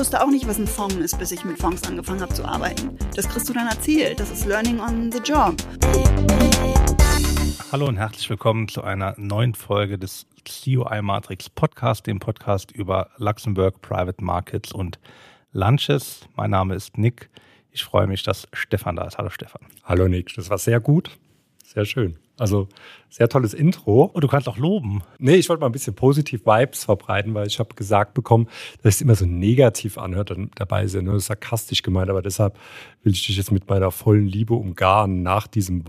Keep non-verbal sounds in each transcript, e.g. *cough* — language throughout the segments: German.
wusste auch nicht, was ein Fonds ist, bis ich mit Fonds angefangen habe zu arbeiten. Das kriegst du dann erzählt. Das ist Learning on the Job. Hallo und herzlich willkommen zu einer neuen Folge des COI Matrix Podcast, dem Podcast über Luxemburg, Private Markets und Lunches. Mein Name ist Nick. Ich freue mich, dass Stefan da ist. Hallo Stefan. Hallo Nick, das war sehr gut. Sehr schön. Also sehr tolles Intro. Und du kannst auch loben. Nee, ich wollte mal ein bisschen positiv Vibes verbreiten, weil ich habe gesagt bekommen, dass es immer so negativ anhört dann dabei ist ja nur sarkastisch gemeint, aber deshalb will ich dich jetzt mit meiner vollen Liebe umgarnen nach diesem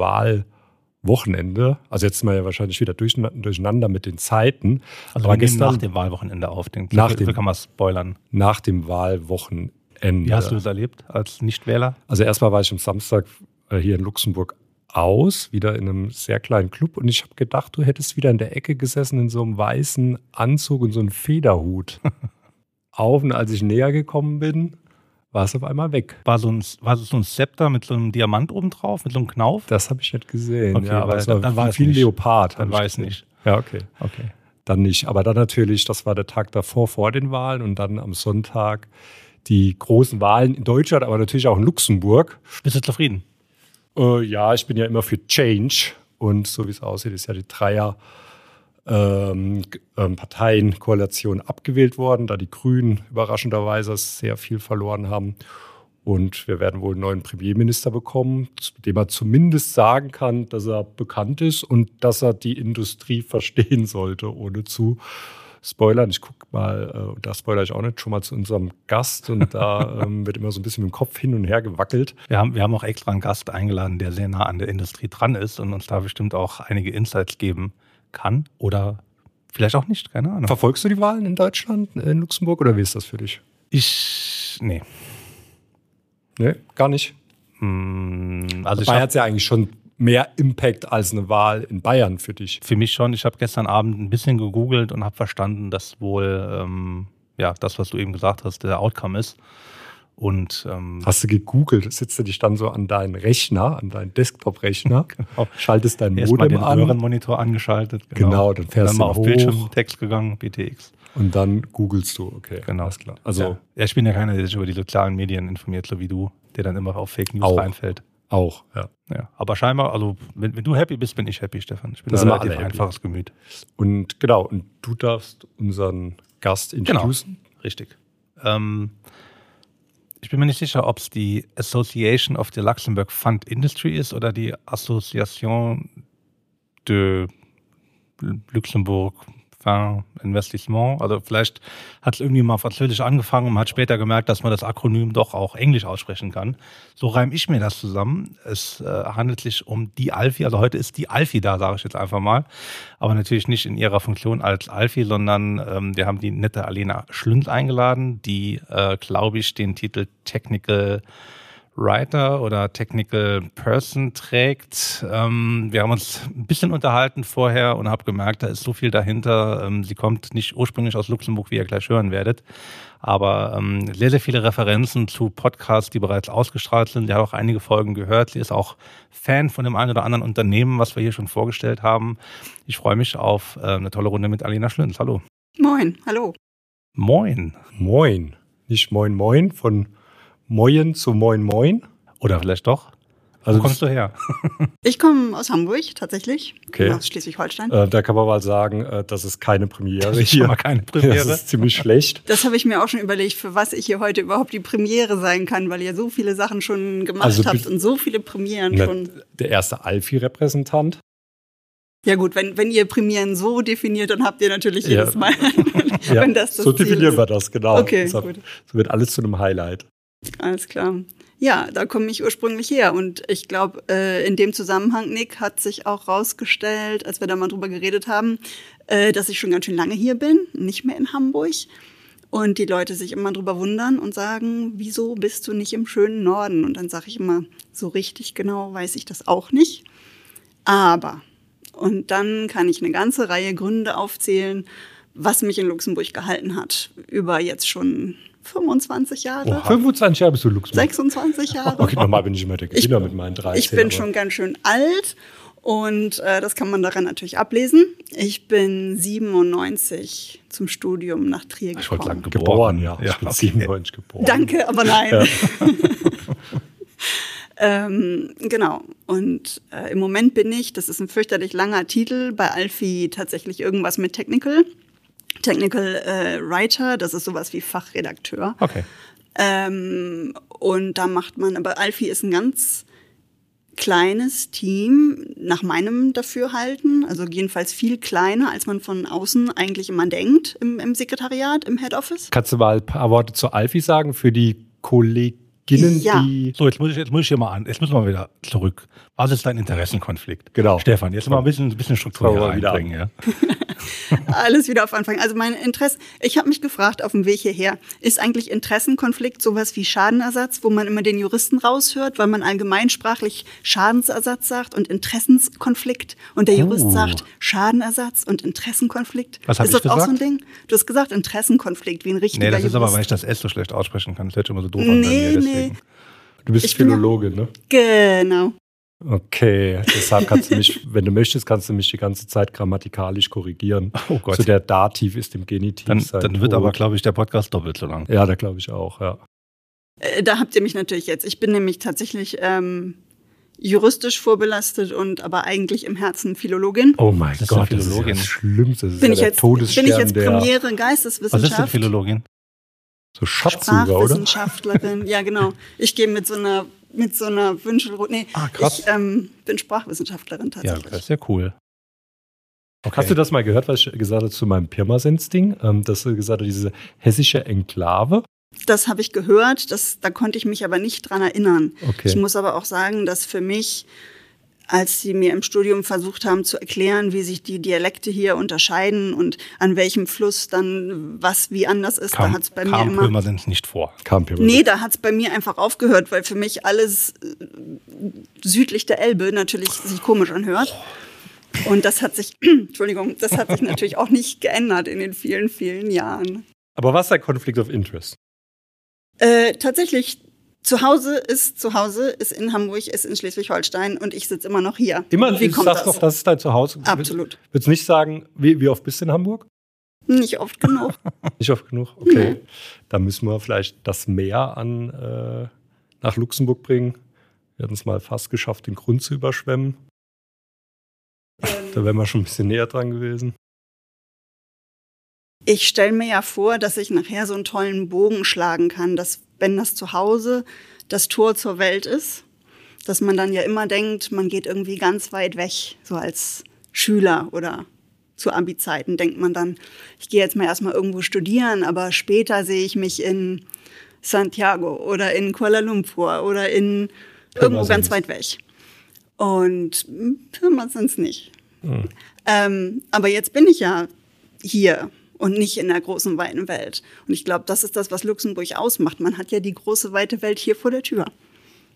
Wahlwochenende. Also jetzt sind wir ja wahrscheinlich wieder durcheinander mit den Zeiten. Also aber gestern nach dem Wahlwochenende auf. Den Nach dem- kann man spoilern. nach dem Wahlwochenende. Wie hast du das erlebt als Nichtwähler? Also erstmal war ich am Samstag äh, hier in Luxemburg aus, wieder in einem sehr kleinen Club und ich habe gedacht, du hättest wieder in der Ecke gesessen in so einem weißen Anzug und so einem Federhut. *laughs* auf und als ich näher gekommen bin, war es auf einmal weg. War so ein, war so ein Zepter mit so einem Diamant oben drauf, mit so einem Knauf? Das habe ich nicht gesehen. Okay, ja, aber es war dann es viel nicht. Leopard. Dann war ich es nicht. Ja, okay. Okay. Dann nicht. Aber dann natürlich, das war der Tag davor vor den Wahlen und dann am Sonntag die großen Wahlen in Deutschland, aber natürlich auch in Luxemburg. Bist du zufrieden? Äh, ja, ich bin ja immer für Change und so wie es aussieht, ist ja die Dreier ähm, ähm, abgewählt worden, da die Grünen überraschenderweise sehr viel verloren haben. Und wir werden wohl einen neuen Premierminister bekommen, dem er zumindest sagen kann, dass er bekannt ist und dass er die Industrie *laughs* verstehen sollte, ohne zu spoilern. Ich gucke mal, äh, und da spoilere ich auch nicht, schon mal zu unserem Gast und da *laughs* ähm, wird immer so ein bisschen mit dem Kopf hin und her gewackelt. Wir haben, wir haben auch extra einen Gast eingeladen, der sehr nah an der Industrie dran ist und uns da bestimmt auch einige Insights geben kann oder vielleicht auch nicht, keine Ahnung. Verfolgst du die Wahlen in Deutschland, in Luxemburg oder wie ist das für dich? Ich, nee. Nee, gar nicht. Hm, Also ich Dabei hab, hat es ja eigentlich schon mehr Impact als eine Wahl in Bayern für dich. für mich schon, ich habe gestern Abend ein bisschen gegoogelt und habe verstanden, dass wohl, ähm, ja, das, was du eben gesagt hast, der Outcome ist. Und ähm, Hast du gegoogelt, sitzt du dich dann so an deinen Rechner, an deinen Desktop-Rechner, *laughs* Genau. schaltest dein Modem den an Röhrenmonitor angeschaltet. Genau, dann fährst dann du mal auf hoch. Bildschirmtext gegangen, BTX. und dann googelst du. Okay, Genau. alles klar. Also ja. ja, ich bin ja keiner, der sich über die sozialen Medien informiert, so wie du, der dann immer auf Fake News Auch. reinfällt. Auch, ja. Ja, aber scheinbar, also wenn, wenn du happy bist, bin ich happy, Stefan. Ich bin Da ein relativ happy. einfaches Gemüt. Und genau, und du darfst unseren Gast Genau, introducen. richtig. Ähm, ich bin mir nicht sicher, ob es die Association of the Luxembourg Fund Industry ist oder die Association de Luxembourg Fin Investissement. Also vielleicht hat es irgendwie mal französisch angefangen und man hat später gemerkt, dass man das Akronym doch auch englisch aussprechen kann. So reime ich mir das zusammen. Es äh, handelt sich um die Alfi, also heute ist die Alfi da, sage ich jetzt einfach mal. Aber natürlich nicht in ihrer Funktion als Alfi, sondern ähm, wir haben die nette Alena Schlünz eingeladen, die, äh, glaube ich, den Titel Technical Writer oder Technical Person trägt. Ähm, wir haben uns ein bisschen unterhalten vorher und habe gemerkt, da ist so viel dahinter. Ähm, sie kommt nicht ursprünglich aus Luxemburg, wie ihr gleich hören werdet, aber ähm, sehr, sehr viele Referenzen zu Podcasts, die bereits ausgestrahlt sind. Sie hat auch einige Folgen gehört. Sie ist auch Fan von dem einen oder anderen Unternehmen, was wir hier schon vorgestellt haben. Ich freue mich auf äh, eine tolle Runde mit Alena Schlünz. Hallo. Moin, hallo. Moin. Moin. Nicht Moin Moin, von Moin zu Moin Moin. Oder vielleicht doch. Also Wo kommst du her? *laughs* Ich komme aus Hamburg, tatsächlich. Okay. Aus Schleswig-Holstein. Äh, da kann man mal sagen, äh, das ist keine Premiere Das ist hier. mal keine Das Premiere. ist ziemlich schlecht. Das habe ich mir auch schon überlegt, für was ich hier heute überhaupt die Premiere sein kann, weil ihr so viele Sachen schon gemacht Also habt und so viele Premieren Na, schon. der erste Alfi-Repräsentant. Ja gut, wenn, wenn ihr Premieren so definiert, dann habt ihr natürlich Ja. jedes Mal, *laughs* Ja, wenn das das so Ziel definieren ist. wir das, genau. Okay, Deshalb- gut. So wird alles zu einem Highlight. Alles klar. Ja, da komme ich ursprünglich her. Und ich glaube, äh, in dem Zusammenhang, Nick, hat sich auch rausgestellt, als wir da mal drüber geredet haben, äh, dass ich schon ganz schön lange hier bin, nicht mehr in Hamburg. Und die Leute sich immer drüber wundern und sagen, wieso bist du nicht im schönen Norden? Und dann sage ich immer, so richtig genau weiß ich das auch nicht. Aber, und dann kann ich eine ganze Reihe Gründe aufzählen, was mich in Luxemburg gehalten hat. Über jetzt schon 25 Jahre. 25 Jahre bist du Luxemburg. 26 Jahre. Okay, normal bin ich immer der Gewinner Ich- mit meinen 13. Ich bin aber- schon ganz schön alt Und äh, das kann man daran natürlich ablesen. Ich bin 97 zum Studium nach Trier gekommen. Ich wollte sagen, Geboren, geboren. ja. ja Ich bin okay. 97 geboren. Danke, aber nein. *laughs* ähm, genau. Und äh, im Moment bin ich, das ist ein fürchterlich langer Titel, bei Alfie tatsächlich irgendwas mit Technical. Technical äh, Writer, das ist sowas wie Fachredakteur. Okay. Ähm, und da macht man, aber Alfie ist ein ganz kleines Team, nach meinem Dafürhalten, also jedenfalls viel kleiner, als man von außen eigentlich immer denkt im, im Sekretariat, im Head Office. Kannst du mal ein paar Worte zu Alfie sagen für die Kolleginnen, Ja. die. So, jetzt muss ich, jetzt muss ich hier mal an. Jetzt müssen wir mal wieder zurück. Was ist dein Interessenkonflikt? Genau. Stefan, jetzt mal ein bisschen, ein bisschen Struktur hier reinbringen. Ja. *laughs* Alles wieder auf Anfang. Also mein Interesse, ich habe mich gefragt auf dem Weg hierher, ist eigentlich Interessenkonflikt sowas wie Schadenersatz, wo man immer den Juristen raushört, weil man allgemeinsprachlich Schadensersatz sagt und Interessenskonflikt und der Jurist Oh. sagt Schadenersatz und Interessenkonflikt. Was ist ich das auch so ein gesagt? Ding? Du hast gesagt Interessenkonflikt, wie ein richtiger Nee, das ist Jurist. aber, weil ich das S so schlecht aussprechen kann. Das hört sich immer so doof an bei Nee, nee. Deswegen. Du bist Ich Philologin, ne? Genau. Okay, deshalb kannst du mich, *laughs* wenn du möchtest, kannst du mich die ganze Zeit grammatikalisch korrigieren. *laughs* Oh Gott. So der Dativ ist im Genitiv. Dann, sein dann wird aber, glaube ich, der Podcast doppelt so lang. Ja, da glaube ich auch, ja. Äh, Da habt ihr mich natürlich jetzt. Ich bin nämlich tatsächlich ähm, juristisch vorbelastet und aber eigentlich im Herzen Philologin. Oh mein Das ist Gott, eine das ist ja Philologin. das Schlimmste. Das ist bin, ja ich der jetzt, Todesstern bin ich jetzt der Premiere Was ist denn Geisteswissenschaft? Philologin? So Schatzsucher, oder? Sprachwissenschaftlerin, *laughs* ja genau. Ich gehe mit so einer mit so einer Wünschelrute. Nee, Ah, krass. ich ähm, bin Sprachwissenschaftlerin Ja, tatsächlich. das ist ja cool. Okay. Hast du das mal gehört, was ich gesagt habe zu meinem Pirmasens-Ding? Ähm, dass du gesagt hast, diese hessische Enklave? Das habe ich gehört, das, da konnte ich mich aber nicht dran erinnern. Okay. Ich muss aber auch sagen, dass für mich, als sie mir im Studium versucht haben zu erklären, wie sich die Dialekte hier unterscheiden und an welchem Fluss dann was wie anders ist, da kam, hat es bei mir kam immer. Pirmasens nicht vor. Kam. Nee, da hat es bei mir einfach aufgehört, weil für mich alles äh, südlich der Elbe natürlich sich komisch anhört. Und das hat sich, *clears throat* Entschuldigung, das hat sich natürlich auch nicht geändert in den vielen, vielen Jahren. Aber was ist der Conflict of Interest? Äh, tatsächlich, zu Hause ist zu Hause, ist in Hamburg, ist in Schleswig-Holstein und ich sitze immer noch hier. Immer, wie kommt das? doch, das ist dein Zuhause. Absolut. Würdest du nicht sagen, wie, wie oft bist du in Hamburg? Nicht oft genug. *laughs* Nicht oft genug? Okay. Dann müssen wir vielleicht das Meer an, äh, nach Luxemburg bringen. Wir hatten es mal fast geschafft, den Grund zu überschwemmen. Da wären wir schon ein bisschen näher dran gewesen. Ich stelle mir ja vor, dass ich nachher so einen tollen Bogen schlagen kann, dass wenn das zu Hause das Tor zur Welt ist, dass man dann ja immer denkt, man geht irgendwie ganz weit weg, so als Schüler oder zu Abi-Zeiten denkt man dann, ich gehe jetzt mal erstmal irgendwo studieren, aber später sehe ich mich in Santiago oder in Kuala Lumpur oder in irgendwo ganz weit weg. Und hm, Pirmasens nicht. Ähm, aber jetzt bin ich ja hier und nicht in der großen, weiten Welt. Und ich glaube, das ist das, was Luxemburg ausmacht. Man hat ja die große, weite Welt hier vor der Tür.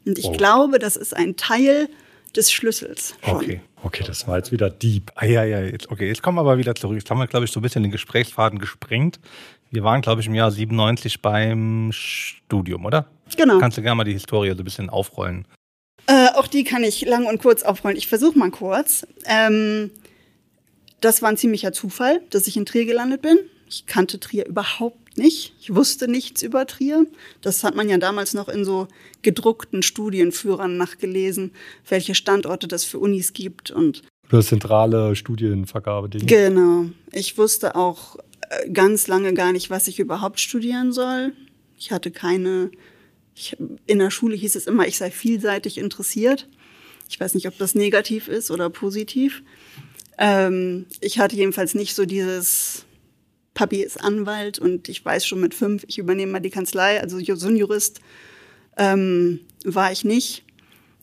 Und ich Oh. glaube, das ist ein Teil des Schlüssels. Schon. Okay. Okay, das war jetzt wieder deep. Ah, ja, ja, jetzt, okay, jetzt kommen wir aber wieder zurück. Jetzt haben wir, glaube ich, so ein bisschen den Gesprächsfaden gesprengt. Wir waren, glaube ich, im Jahr 97 beim Studium, oder? Genau. Kannst du gerne mal die Historie so ein bisschen aufrollen? Äh, auch die kann ich lang und kurz aufrollen. Ich versuche mal kurz. Ähm, das war ein ziemlicher Zufall, dass ich in Trier gelandet bin. Ich kannte Trier überhaupt nicht. Ich wusste nichts über Trier. Das hat man ja damals noch in so gedruckten Studienführern nachgelesen, welche Standorte das für Unis gibt. Und Oder zentrale Studienvergabe-Ding. genau, ich wusste auch äh, ganz lange gar nicht, was ich überhaupt studieren soll. Ich hatte keine, ich, in der Schule hieß es immer, ich sei vielseitig interessiert. Ich weiß nicht, ob das negativ ist oder positiv. Ähm, ich hatte jedenfalls nicht so dieses, Papi ist Anwalt und ich weiß schon mit fünf, ich übernehme mal die Kanzlei. Also so ein Jurist ähm, war ich nicht.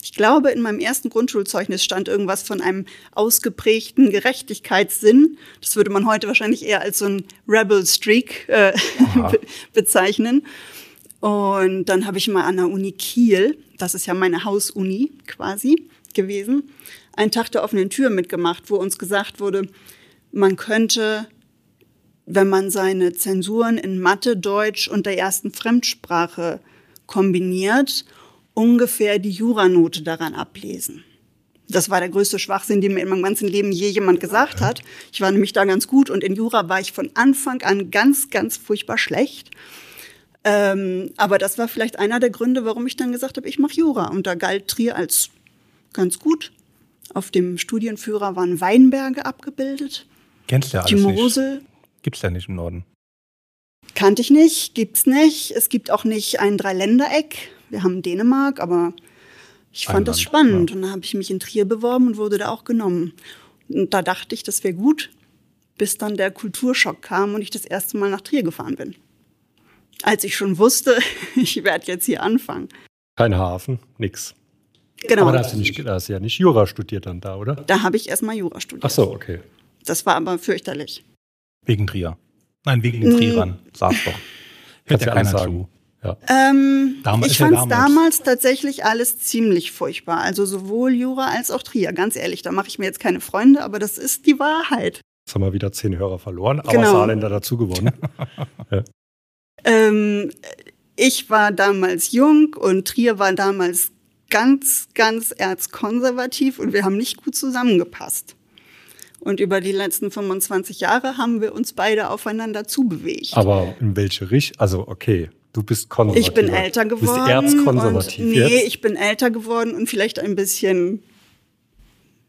Ich glaube, in meinem ersten Grundschulzeugnis stand irgendwas von einem ausgeprägten Gerechtigkeitssinn. Das würde man heute wahrscheinlich eher als so ein Rebel Streak äh, *laughs* be bezeichnen. Und dann habe ich mal an der Uni Kiel, das ist ja meine Hausuni quasi gewesen, einen Tag der offenen Tür mitgemacht, wo uns gesagt wurde, man könnte, wenn man seine Zensuren in Mathe, Deutsch und der ersten Fremdsprache kombiniert, ungefähr die Juranote daran ablesen. Das war der größte Schwachsinn, den mir in meinem ganzen Leben je jemand gesagt hat. Ich war nämlich da ganz gut und in Jura war ich von Anfang an ganz, ganz furchtbar schlecht. Ähm, aber das war vielleicht einer der Gründe, warum ich dann gesagt habe, ich mache Jura. Und da galt Trier als ganz gut. Auf dem Studienführer waren Weinberge abgebildet. Kennst du ja alles Die nicht. Mosel Gibt's ja nicht im Norden. kannte ich nicht, gibt's nicht. Es gibt auch nicht ein Dreiländereck. Wir haben Dänemark, aber ich fand Ein das spannend. Und dann habe ich mich in Trier beworben und wurde da auch genommen. Und da dachte ich, das wäre gut, bis dann der Kulturschock kam und ich das erste Mal nach Trier gefahren bin. Als ich schon wusste, *laughs* ich werde jetzt hier anfangen. Kein Hafen, nix. Genau. Aber da hast, du nicht, da hast du ja nicht Jura studiert dann da, oder? Da habe ich erstmal Jura studiert. Ach so, okay. Das war aber fürchterlich. Wegen Trier. Nein, wegen den Trierern. Sag's doch. *laughs* Hört ja keiner sagen. zu. Ja. Ähm, Damals- ich fand es damals. damals tatsächlich alles ziemlich furchtbar. Also sowohl Jura als auch Trier. Ganz ehrlich, da mache ich mir jetzt keine Freunde, aber das ist die Wahrheit. Jetzt haben wir wieder zehn Hörer verloren, aber Genau. Saarländer dazu gewonnen. *laughs* Ähm, ich war damals jung und Trier war damals ganz, ganz erzkonservativ und wir haben nicht gut zusammengepasst. Und über die letzten 25 Jahre haben wir uns beide aufeinander zubewegt. aber in welche Richtung? Also, okay, du bist konservativ. Ich bin älter geworden. Du bist erzkonservativ und, nee, jetzt. ich bin älter geworden und vielleicht ein bisschen,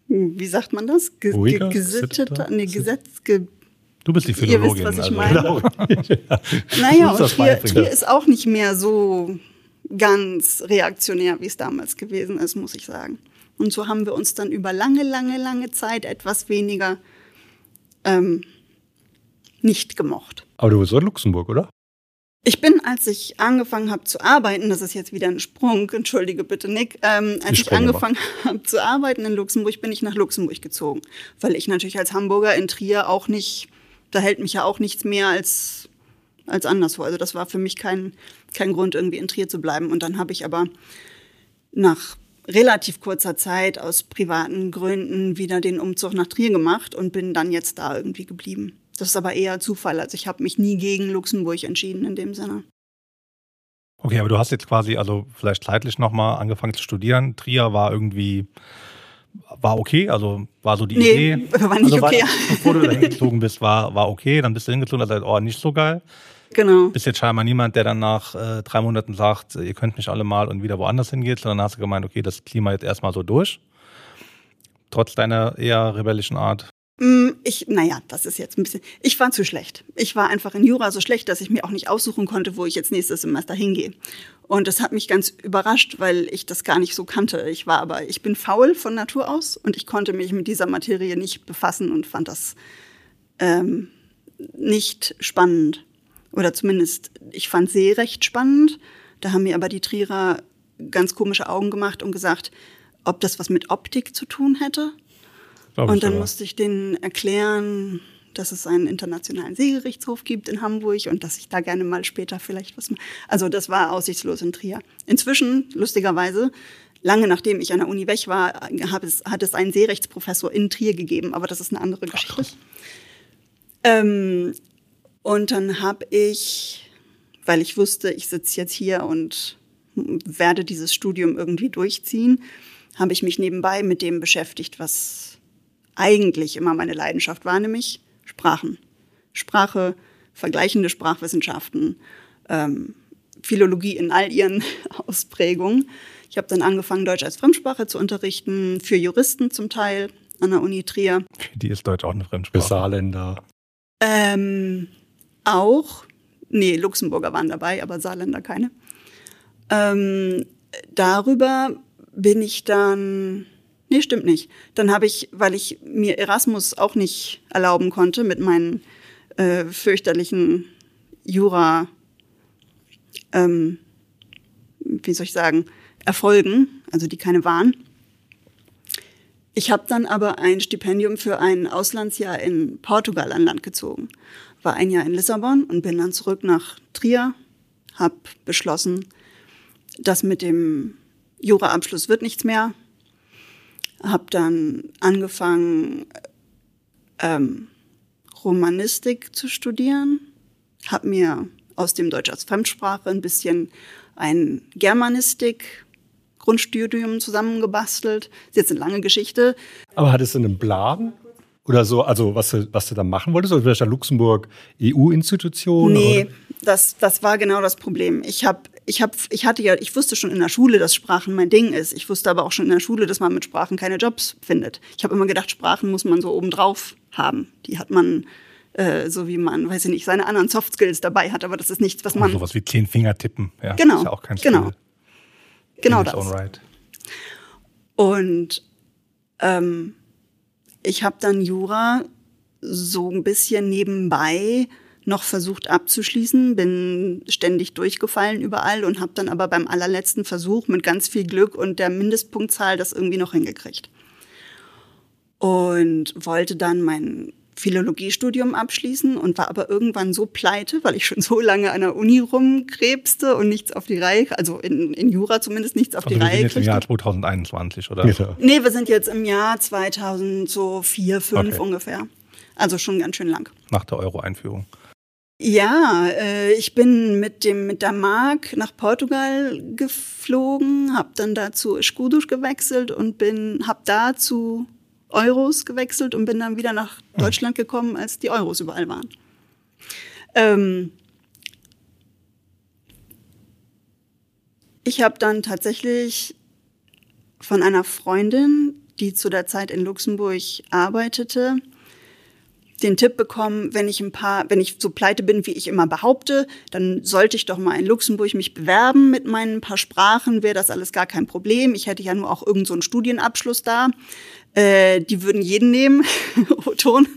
wie sagt man das? Ge Ruhiger, ge gesitteter? Nee, Gesetz, ge Du bist die Ihr wisst, Philologin. was ich also. *laughs* meine. Genau. Naja, und Trier. Trier ist auch nicht mehr so ganz reaktionär, wie es damals gewesen ist, muss ich sagen. Und so haben wir uns dann über lange, lange, lange Zeit etwas weniger ähm, nicht gemocht. Aber du bist in Luxemburg, oder? Ich bin, als ich angefangen habe zu arbeiten, das ist jetzt wieder ein Sprung, *laughs* entschuldige bitte Nick, ähm, als ich Sprünge angefangen *laughs* habe zu arbeiten in Luxemburg, bin ich nach Luxemburg gezogen. Weil ich natürlich als Hamburger in Trier auch nicht, da hält mich ja auch nichts mehr als, als anderswo. Also das war für mich kein, kein Grund, irgendwie in Trier zu bleiben. Und dann habe ich aber nach relativ kurzer Zeit aus privaten Gründen wieder den Umzug nach Trier gemacht und bin dann jetzt da irgendwie geblieben. Das ist aber eher Zufall. Also ich habe mich nie gegen Luxemburg entschieden in dem Sinne. Okay, aber du hast jetzt quasi, also vielleicht zeitlich nochmal angefangen zu studieren. Trier war irgendwie, war okay, also war so die Nee, Idee. *laughs* war nicht also okay. War, *laughs* bevor du da hingezogen bist, war, war okay. Dann bist du hingezogen und hast gesagt, oh, nicht so geil. Genau. Bist jetzt scheinbar niemand, der dann nach äh, drei Monaten sagt, ihr könnt mich alle mal und wieder woanders hingeht, sondern hast du gemeint, okay, das Klima jetzt erstmal so durch. Trotz deiner eher rebellischen Art. Mm, Ich, naja, das ist jetzt ein bisschen. Ich war zu schlecht. Ich war einfach in Jura so schlecht, dass ich mir auch nicht aussuchen konnte, wo ich jetzt nächstes Semester hingehe. Und das hat mich ganz überrascht, weil ich das gar nicht so kannte. Ich war aber, ich bin faul von Natur aus und ich konnte mich mit dieser Materie nicht befassen und fand das ähm, nicht spannend. Oder zumindest, ich fand See recht spannend. Da haben mir aber die Trierer ganz komische Augen gemacht und gesagt, ob das was mit Optik zu tun hätte. Glaub Und dann aber. musste ich denen erklären, dass es einen internationalen Seegerichtshof gibt in Hamburg und dass ich da gerne mal später vielleicht was mache. Also das war aussichtslos in Trier. Inzwischen, lustigerweise, lange nachdem ich an der Uni weg war, hat es, hat es einen Seerechtsprofessor in Trier gegeben, aber das ist eine andere Geschichte. Ähm, und dann habe ich, weil ich wusste, ich sitze jetzt hier und werde dieses Studium irgendwie durchziehen, habe ich mich nebenbei mit dem beschäftigt, was eigentlich immer meine Leidenschaft war, nämlich Sprachen. Sprache, vergleichende Sprachwissenschaften, ähm, Philologie in all ihren *laughs* Ausprägungen. Ich habe dann angefangen, Deutsch als Fremdsprache zu unterrichten, für Juristen zum Teil an der Uni Trier. Für die ist Deutsch auch eine Für Fremdsprache. Saarländer. Ähm, auch, nee, Luxemburger waren dabei, aber Saarländer keine. Ähm, darüber bin ich dann, nee, stimmt nicht. Dann habe ich, weil ich mir Erasmus auch nicht erlauben konnte mit meinen äh, fürchterlichen Jura, ähm, wie soll ich sagen, Erfolgen, also die keine waren. Ich habe dann aber ein Stipendium für ein Auslandsjahr in Portugal an Land gezogen. War ein Jahr in Lissabon und bin dann zurück nach Trier, habe beschlossen, das mit dem Juraabschluss wird nichts mehr. Habe dann angefangen, ähm, Romanistik zu studieren, habe mir aus dem Deutsch als Fremdsprache ein bisschen ein Germanistik Grundstudium zusammengebastelt. Ist jetzt eine lange Geschichte. Aber hattest du einen Plan? Oder so, also was du, was du da machen wolltest? Oder vielleicht eine Luxemburg EU-Institution? Nee, das, das war genau das Problem. Ich habe ich hab, ich hatte ja, ich wusste schon in der Schule, dass Sprachen mein Ding ist. Ich wusste aber auch schon in der Schule, dass man mit Sprachen keine Jobs findet. Ich habe immer gedacht, Sprachen muss man so obendrauf haben. Die hat man, äh, so wie man, weiß ich nicht, seine anderen Soft Skills dabei hat, aber das ist nichts, was man. Oh, sowas wie zehn Finger tippen, ja. Genau. Ist ja auch kein genau. Skill. Genau In its das. own right. Und ähm, ich habe dann Jura so ein bisschen nebenbei noch versucht abzuschließen, bin ständig durchgefallen überall und habe dann aber beim allerletzten Versuch mit ganz viel Glück und der Mindestpunktzahl das irgendwie noch hingekriegt. Und wollte dann mein Philologiestudium abschließen und war aber irgendwann so pleite, weil ich schon so lange an der Uni rumkrebste und nichts auf die Reihe, also in, in Jura zumindest nichts auf Also die wir sind Reihe jetzt im. Jahr 2021, oder? Genau. Nee, wir sind jetzt im Jahr 2004, 5 Okay. ungefähr. Also schon ganz schön lang. Nach der Euro-Einführung. Ja, äh, ich bin mit dem mit der Mark nach Portugal geflogen, habe dann dazu Escudos gewechselt und bin habe da zu Euros gewechselt und bin dann wieder nach Deutschland gekommen, als die Euros überall waren. Ähm, ich habe dann tatsächlich von einer Freundin, die zu der Zeit in Luxemburg arbeitete, den Tipp bekommen, wenn ich ein paar, wenn ich so pleite bin, wie ich immer behaupte, dann sollte ich doch mal in Luxemburg mich bewerben mit meinen paar Sprachen, wäre das alles gar kein Problem. Ich hätte ja nur auch irgend so einen Studienabschluss da. Äh, die würden jeden nehmen, *laughs* O-Ton.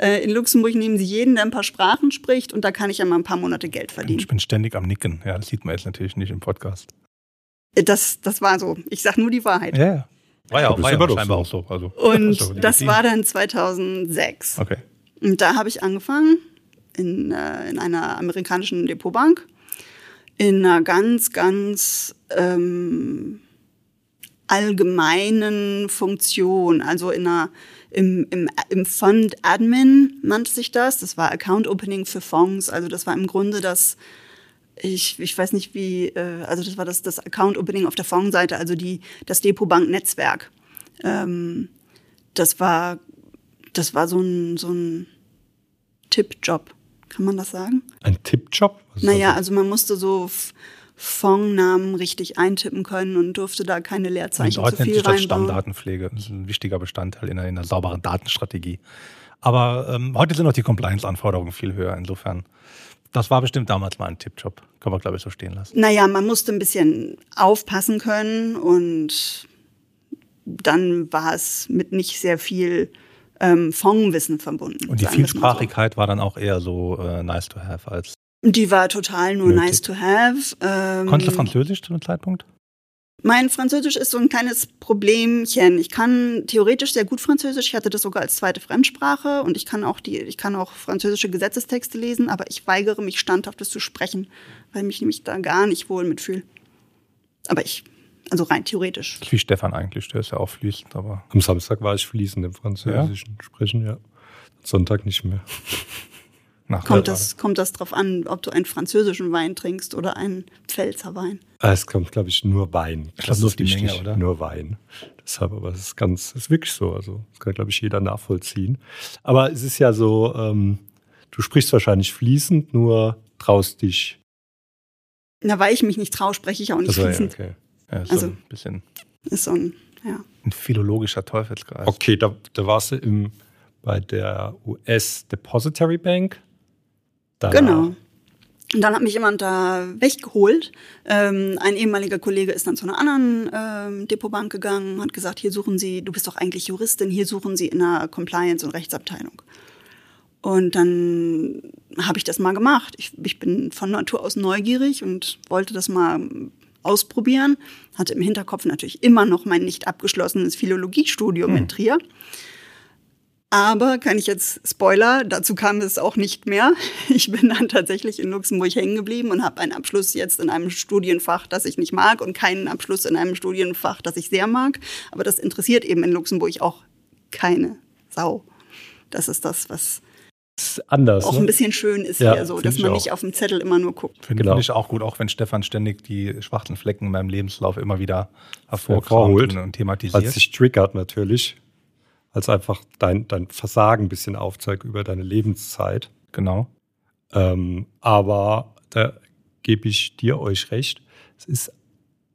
Äh, in Luxemburg nehmen sie jeden, der ein paar Sprachen spricht und da kann ich ja mal ein paar Monate Geld verdienen. Ich bin ständig am Nicken. Ja, das sieht man jetzt natürlich nicht im Podcast. Äh, Das, das war so. Ich sag nur die Wahrheit. Ja, ja. War ja auch, war ja doch scheinbar so. auch so. Also, Und doch das war dann 2006. Okay. Und da habe ich angefangen in, äh, in einer amerikanischen Depotbank in einer ganz, ganz ähm, allgemeinen Funktion, also in einer im, im, im Fund Admin nannte sich das. Das war Account Opening für Fonds. Also das war im Grunde das, ich, ich weiß nicht wie, äh, also das war das, das Account Opening auf der Fondsseite, also die, das Depotbank-Netzwerk. Ähm, das war, das war so ein, so ein Tippjob. Kann man das sagen? Ein Tippjob? Naja, also man musste so F- Fondsnamen richtig eintippen können und durfte da keine Und Leerzeichen zu heute nennt viel sich das reinbauen. Stammdatenpflege. Das ist ein wichtiger Bestandteil in einer, in einer sauberen Datenstrategie. Aber ähm, heute sind auch die Compliance-Anforderungen viel höher. Insofern, das war bestimmt damals mal ein Tippjob. Kann man, glaube ich, so stehen lassen. Naja, man musste ein bisschen aufpassen können und dann war es mit nicht sehr viel ähm, Fondswissen verbunden. Und die mal so. Vielsprachigkeit war dann auch eher so äh, nice to have als. Die war total nur Nötig. nice to have. Ähm, Konntest du Französisch zu dem Zeitpunkt? Mein Französisch ist so ein kleines Problemchen. Ich kann theoretisch sehr gut Französisch. Ich hatte das sogar als zweite Fremdsprache und ich kann auch die, ich kann auch französische Gesetzestexte lesen, aber ich weigere mich standhaft, das zu sprechen, weil mich nämlich da gar nicht wohl mitfühle. Aber ich, also rein theoretisch. Wie Stefan eigentlich, der ist ja auch fließend, aber Am Samstag war ich fließend im Französischen sprechen, ja. Sonntag nicht mehr. Nach Kommt das, kommt das drauf an, ob du einen französischen Wein trinkst oder einen Pfälzer Wein? Ah, Es kommt, glaube ich, nur Wein. Ich glaub, nur auf die wichtig. Menge, oder? Nur Wein. Deshalb, aber es ist ganz, es ist wirklich so. Also, das kann, glaube ich, jeder nachvollziehen. Aber es ist ja so, ähm, du sprichst wahrscheinlich fließend, nur traust dich. Na, weil ich mich nicht traue, spreche ich auch nicht Also, ja, fließend. okay. Ja, so Also- ein bisschen Ist so ein, ja. ein philologischer Teufelskreis. Okay, da, da warst du im, bei der US Depository Bank. Da, Genau. Und dann hat mich jemand da weggeholt. Ähm, ein ehemaliger Kollege ist dann zu einer anderen ähm, Depotbank gegangen, hat gesagt, hier suchen Sie, du bist doch eigentlich Juristin, hier suchen Sie in einer Compliance- und Rechtsabteilung. Und dann habe ich das mal gemacht. Ich, ich bin von Natur aus neugierig und wollte das mal ausprobieren. Hatte im Hinterkopf natürlich immer noch mein nicht abgeschlossenes Philologiestudium in Trier. Aber kann ich jetzt Spoiler, dazu kam es auch nicht mehr. *laughs* Ich bin dann tatsächlich in Luxemburg hängen geblieben und habe einen Abschluss jetzt in einem Studienfach, das ich nicht mag und keinen Abschluss in einem Studienfach, das ich sehr mag. Aber das interessiert eben in Luxemburg auch keine Sau. Das ist das, was ist anders. auch ne? ein bisschen schön ist Ja, hier so, dass man auch. nicht auf dem Zettel immer nur guckt. Finde Genau. finde ich auch gut, auch wenn Stefan ständig die schwarzen Flecken in meinem Lebenslauf immer wieder Hervorholt. hervorholt und, thematisiert. dich triggert natürlich. Als einfach dein, dein Versagen ein bisschen aufzeigt über deine Lebenszeit. Genau. Ähm, aber da gebe ich dir euch recht. Es ist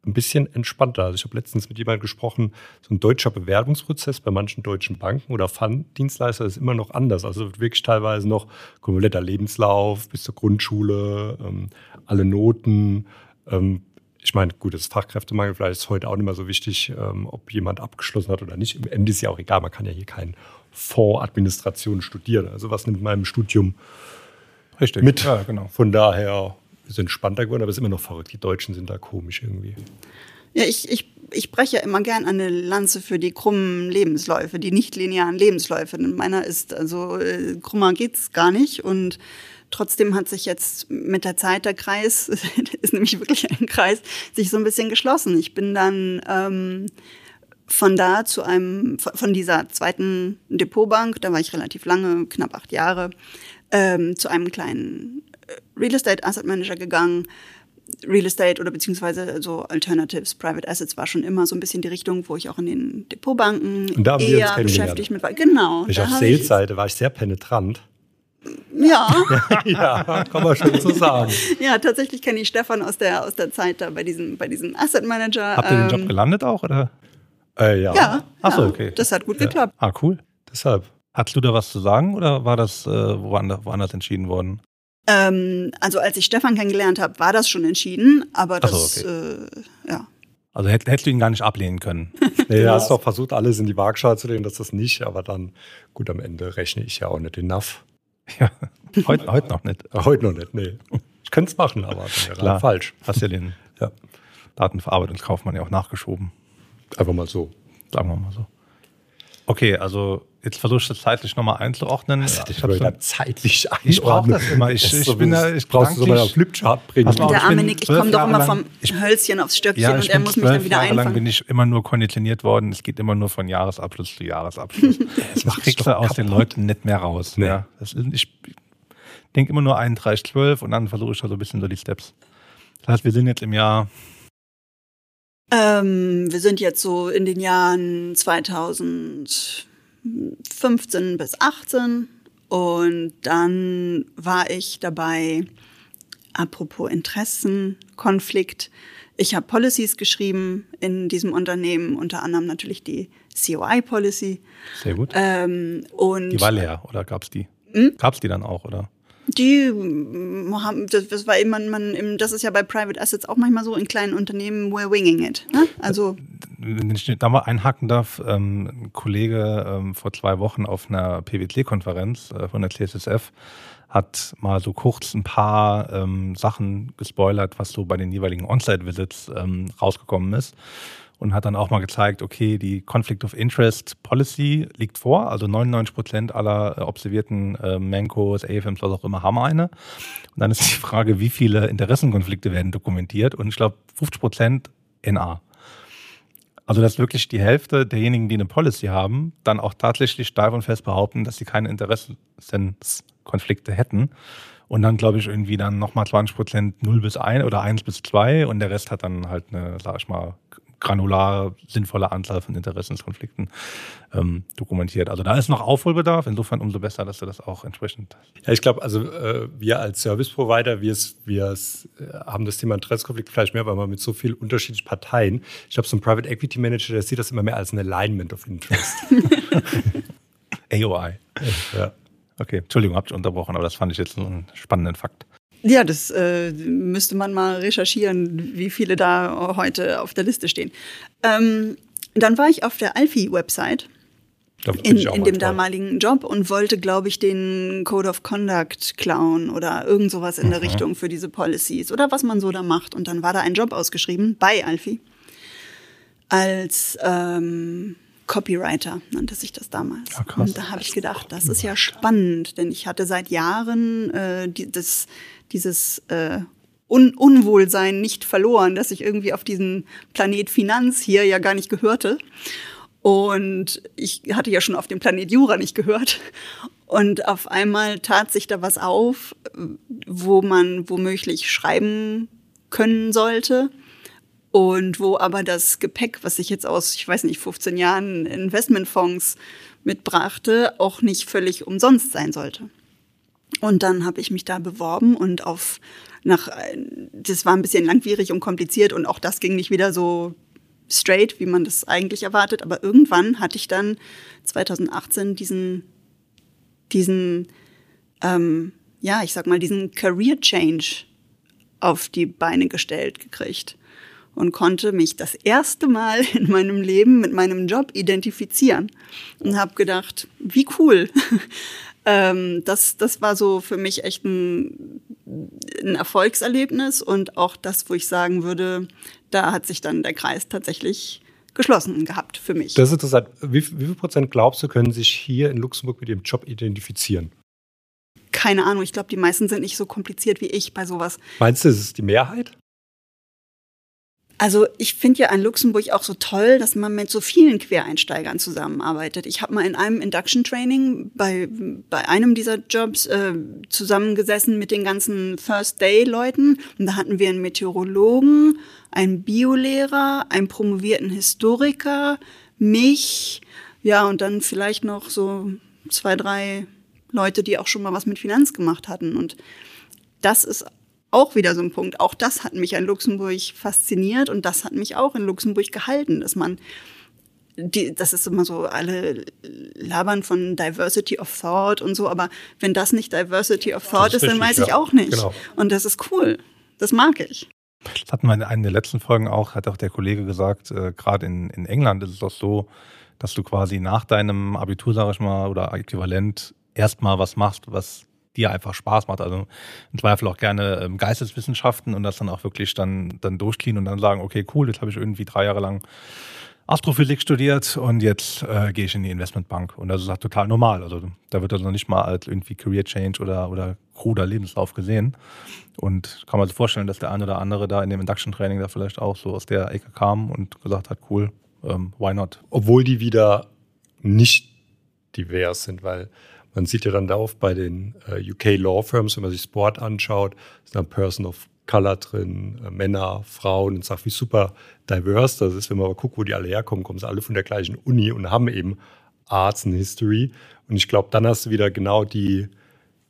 ein bisschen entspannter. Also ich habe letztens mit jemandem gesprochen, so ein deutscher Bewerbungsprozess bei manchen deutschen Banken oder Fund-Dienstleister ist immer noch anders. Also wirklich teilweise noch kompletter Lebenslauf bis zur Grundschule, ähm, alle Noten. Ähm, ich meine, gut, das Fachkräftemangel vielleicht ist heute auch nicht mehr so wichtig, ähm, ob jemand abgeschlossen hat oder nicht. Im Ende ist ja auch egal, man kann ja hier kein Fondsadministration studieren. Also was nimmt man im Studium Richtig. mit. Ja, genau. Von daher ist es entspannter geworden, aber es ist immer noch verrückt. Die Deutschen sind da komisch irgendwie. Ja, ich, ich, ich breche ja immer gern eine Lanze für die krummen Lebensläufe, die nicht linearen Lebensläufe. Denn meiner ist, also äh, krummer geht's gar nicht. Und trotzdem hat sich jetzt mit der Zeit der Kreis, *laughs* ist nämlich wirklich ein Kreis, sich so ein bisschen geschlossen. Ich bin dann ähm, von da zu einem, von dieser zweiten Depotbank, da war ich relativ lange, knapp acht Jahre, ähm, zu einem kleinen äh, Real Estate Asset Manager gegangen. Real Estate oder beziehungsweise so Alternatives, Private Assets war schon immer so ein bisschen die Richtung, wo ich auch in den Depotbanken Und da haben wir uns eher beschäftigt mit war. Genau. Ich da auf Sales-Seite war ich sehr penetrant. Ja, *laughs* ja, kann man schon so sagen. ja, tatsächlich kenne ich Stefan aus der, aus der Zeit da bei diesem, bei diesem Asset Manager. Habt ihr den ähm, Job gelandet auch? Oder? Äh, ja. Ja, Ach so, ja, okay. das hat gut geklappt. Ah, cool. Deshalb. Hattest du da was zu sagen oder war das äh, woanders, woanders entschieden worden? Ähm, also als ich Stefan kennengelernt habe, war das schon entschieden, aber Ach so, das, äh, ja. Also hätt, hättest du ihn gar nicht ablehnen können. *laughs* Nee, du hast doch versucht, alles in die Waagschale zu legen, dass das nicht, aber dann, gut, am Ende rechne ich ja auch nicht enough. Ja. Heute, heute noch nicht. *laughs* Heute noch nicht, nee. Ich könnte es machen, aber Klar. falsch. Hast ja den Ja, Datenverarbeitungskaufmann ja auch nachgeschoben. einfach mal so. Sagen wir mal so. Okay, also jetzt versuchst du es zeitlich nochmal einzuordnen. Das ich ich dann- ganz zeitlich Ich brauch einordnen. das immer. Ich- Das ich so bin wie- da- ich brauchst du so mal auf Flipchart bringen. Mal Der ich arme Nick, ich komme doch immer lang- vom Hölzchen aufs Stöckchen Ja, und ich er muss mich dann wieder Jahre lang einfangen. bin ich immer nur konditioniert worden. Es geht immer nur von Jahresabschluss zu Jahresabschluss. *laughs* das kriegst du aus den kaputt. Leuten nicht mehr raus. Nee. Ja, das ist, ich denke immer nur 31, 12 und dann versuche ich da so ein bisschen so die Steps. Das heißt, wir sind jetzt im Jahr, Ähm, wir sind jetzt so in den Jahren 2015 bis 18 und dann war ich dabei, apropos Interessenkonflikt, ich habe Policies geschrieben in diesem Unternehmen, unter anderem natürlich die COI-Policy. sehr gut. Ähm, und die war leer, oder gab es die? Hm? Gab es die dann auch, oder? Die mm, haben, das, das war immer, man, im- das ist ja bei Private Assets auch manchmal so in kleinen Unternehmen, we're winging it. Ne? Also, Wenn ich da mal einhaken darf, ähm, ein Kollege ähm, vor zwei Wochen auf einer PwC-Konferenz äh, von der CSSF hat mal so kurz ein paar ähm, Sachen gespoilert, was so bei den jeweiligen On-Site-Visits ähm, rausgekommen ist. Und hat dann auch mal gezeigt, okay, die Conflict of Interest Policy liegt vor. Also 99 Prozent aller äh, observierten äh, Mancos, AFMs, was auch immer, haben eine. Und dann ist die Frage, wie viele Interessenkonflikte werden dokumentiert. Und ich glaube, 50 Prozent NA. Also dass wirklich die Hälfte derjenigen, die eine Policy haben, dann auch tatsächlich steif und fest behaupten, dass sie keine Interessenskonflikte hätten. Und dann glaube ich irgendwie dann nochmal 20 Prozent 0 bis 1 oder 1 bis 2 und der Rest hat dann halt eine, sag ich mal, granular sinnvolle Anzahl von Interessenskonflikten ähm, dokumentiert. Also da ist noch Aufholbedarf. Insofern umso besser, dass du das auch entsprechend Ja, ich glaube, also äh, wir als Service Provider, wir, äh, haben das Thema Interessenkonflikt vielleicht mehr, weil man mit so vielen unterschiedlichen Parteien, ich glaube, so ein Private Equity Manager, der sieht das immer mehr als ein Alignment of Interest. *laughs* AOI. ja. Okay, Entschuldigung, habt ihr unterbrochen, aber das fand ich jetzt einen spannenden Fakt. Ja, das äh, müsste man mal recherchieren, wie viele da heute auf der Liste stehen. Ähm, dann war ich auf der Alfie-Website in, in dem damaligen Job und wollte, glaube ich, den Code of Conduct klauen oder irgend sowas in der Richtung für diese Policies oder was man so da macht. Und dann war da ein Job ausgeschrieben bei Alfie als ähm, Copywriter, nannte sich das damals. Ah, krass. Und da habe ich gedacht, das ist ja spannend, denn ich hatte seit Jahren äh, die, das, dieses äh, Un Unwohlsein nicht verloren, dass ich irgendwie auf diesen Planet Finanz hier ja gar nicht gehörte. Und ich hatte ja schon auf dem Planet Jura nicht gehört. Und auf einmal tat sich da was auf, wo man womöglich schreiben können sollte. Und wo aber das Gepäck, was ich jetzt aus, ich weiß nicht, 15 Jahren Investmentfonds mitbrachte, auch nicht völlig umsonst sein sollte. Und dann habe ich mich da beworben und auf nach das war ein bisschen langwierig und kompliziert und auch das ging nicht wieder so straight, wie man das eigentlich erwartet, aber irgendwann hatte ich dann 2018 diesen diesen ähm, ja, ich sag mal diesen Career Change auf die Beine gestellt gekriegt und konnte mich das erste Mal in meinem Leben mit meinem Job identifizieren und habe gedacht, wie cool. Ähm, das, das war so für mich echt ein, ein Erfolgserlebnis und auch das, wo ich sagen würde, da hat sich dann der Kreis tatsächlich geschlossen gehabt für mich. Das ist interessant. Wie, wie viel Prozent glaubst du, können sich hier in Luxemburg mit ihrem Job identifizieren? Keine Ahnung, ich glaube, die meisten sind nicht so kompliziert wie ich bei sowas. Meinst du, ist es die Mehrheit? Also ich finde ja an Luxemburg auch so toll, dass man mit so vielen Quereinsteigern zusammenarbeitet. Ich habe mal in einem Induction Training bei, bei einem dieser Jobs äh, zusammengesessen mit den ganzen First Day Leuten und da hatten wir einen Meteorologen, einen Biolehrer, einen promovierten Historiker, mich, ja und dann vielleicht noch so zwei, drei Leute, die auch schon mal was mit Finanz gemacht hatten und das ist auch wieder so ein Punkt. Auch das hat mich an Luxemburg fasziniert und das hat mich auch in Luxemburg gehalten, dass man die, das ist immer so, alle labern von Diversity of Thought und so, aber wenn das nicht Diversity of Thought ist, ist, dann weiß ja. ich auch nicht. Genau. Und das ist cool. Das mag ich. Das hatten wir in einer der letzten Folgen auch, hat auch der Kollege gesagt, äh, gerade in, in England ist es doch so, dass du quasi nach deinem Abitur, sage ich mal, oder Äquivalent erstmal was machst, was dir einfach Spaß macht. Also im Zweifel auch gerne ähm, Geisteswissenschaften und das dann auch wirklich dann, dann durchziehen und dann sagen, okay, cool, jetzt habe ich irgendwie drei Jahre lang Astrophysik studiert und jetzt äh, gehe ich in die Investmentbank. Und das ist halt total normal. Also da wird also noch nicht mal als irgendwie Career Change oder, oder kruder Lebenslauf gesehen. Und kann man sich vorstellen, dass der eine oder andere da in dem Induction Training da vielleicht auch so aus der Ecke kam und gesagt hat, cool, ähm, why not? Obwohl die wieder nicht divers sind, weil man sieht ja dann da oft bei den äh, UK Law Firms, wenn man sich Sport anschaut, ist da ein Person of Color drin, äh, Männer, Frauen und sagt, wie super diverse das ist. Wenn man aber guckt, wo die alle herkommen, kommen sie alle von der gleichen Uni und haben eben Arts and History. Und ich glaube, dann hast du wieder genau die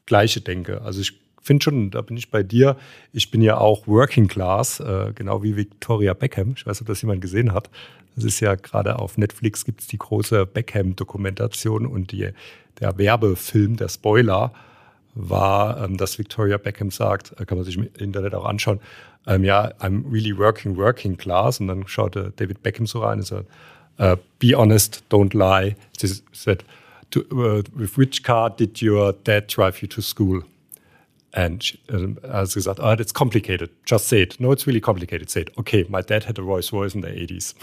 gleiche Denke. Also ich finde schon, da bin ich bei dir. Ich bin ja auch Working Class, äh, genau wie Victoria Beckham. Ich weiß ob das jemand gesehen hat. Das ist ja gerade auf Netflix gibt es die große Beckham-Dokumentation und die der Werbefilm, der Spoiler, war, ähm, dass Victoria Beckham sagt, äh, kann man sich im Internet auch anschauen, ähm, ja, I'm really working, working class. Und dann schaute David Beckham so rein und sagt, uh, be honest, don't lie. She said, to, uh, with which car did your dad drive you to school? And she, uh, also gesagt, oh, that's complicated. Just say it. No, it's really complicated. Say it. Okay, my dad had a Rolls Royce in the 80s.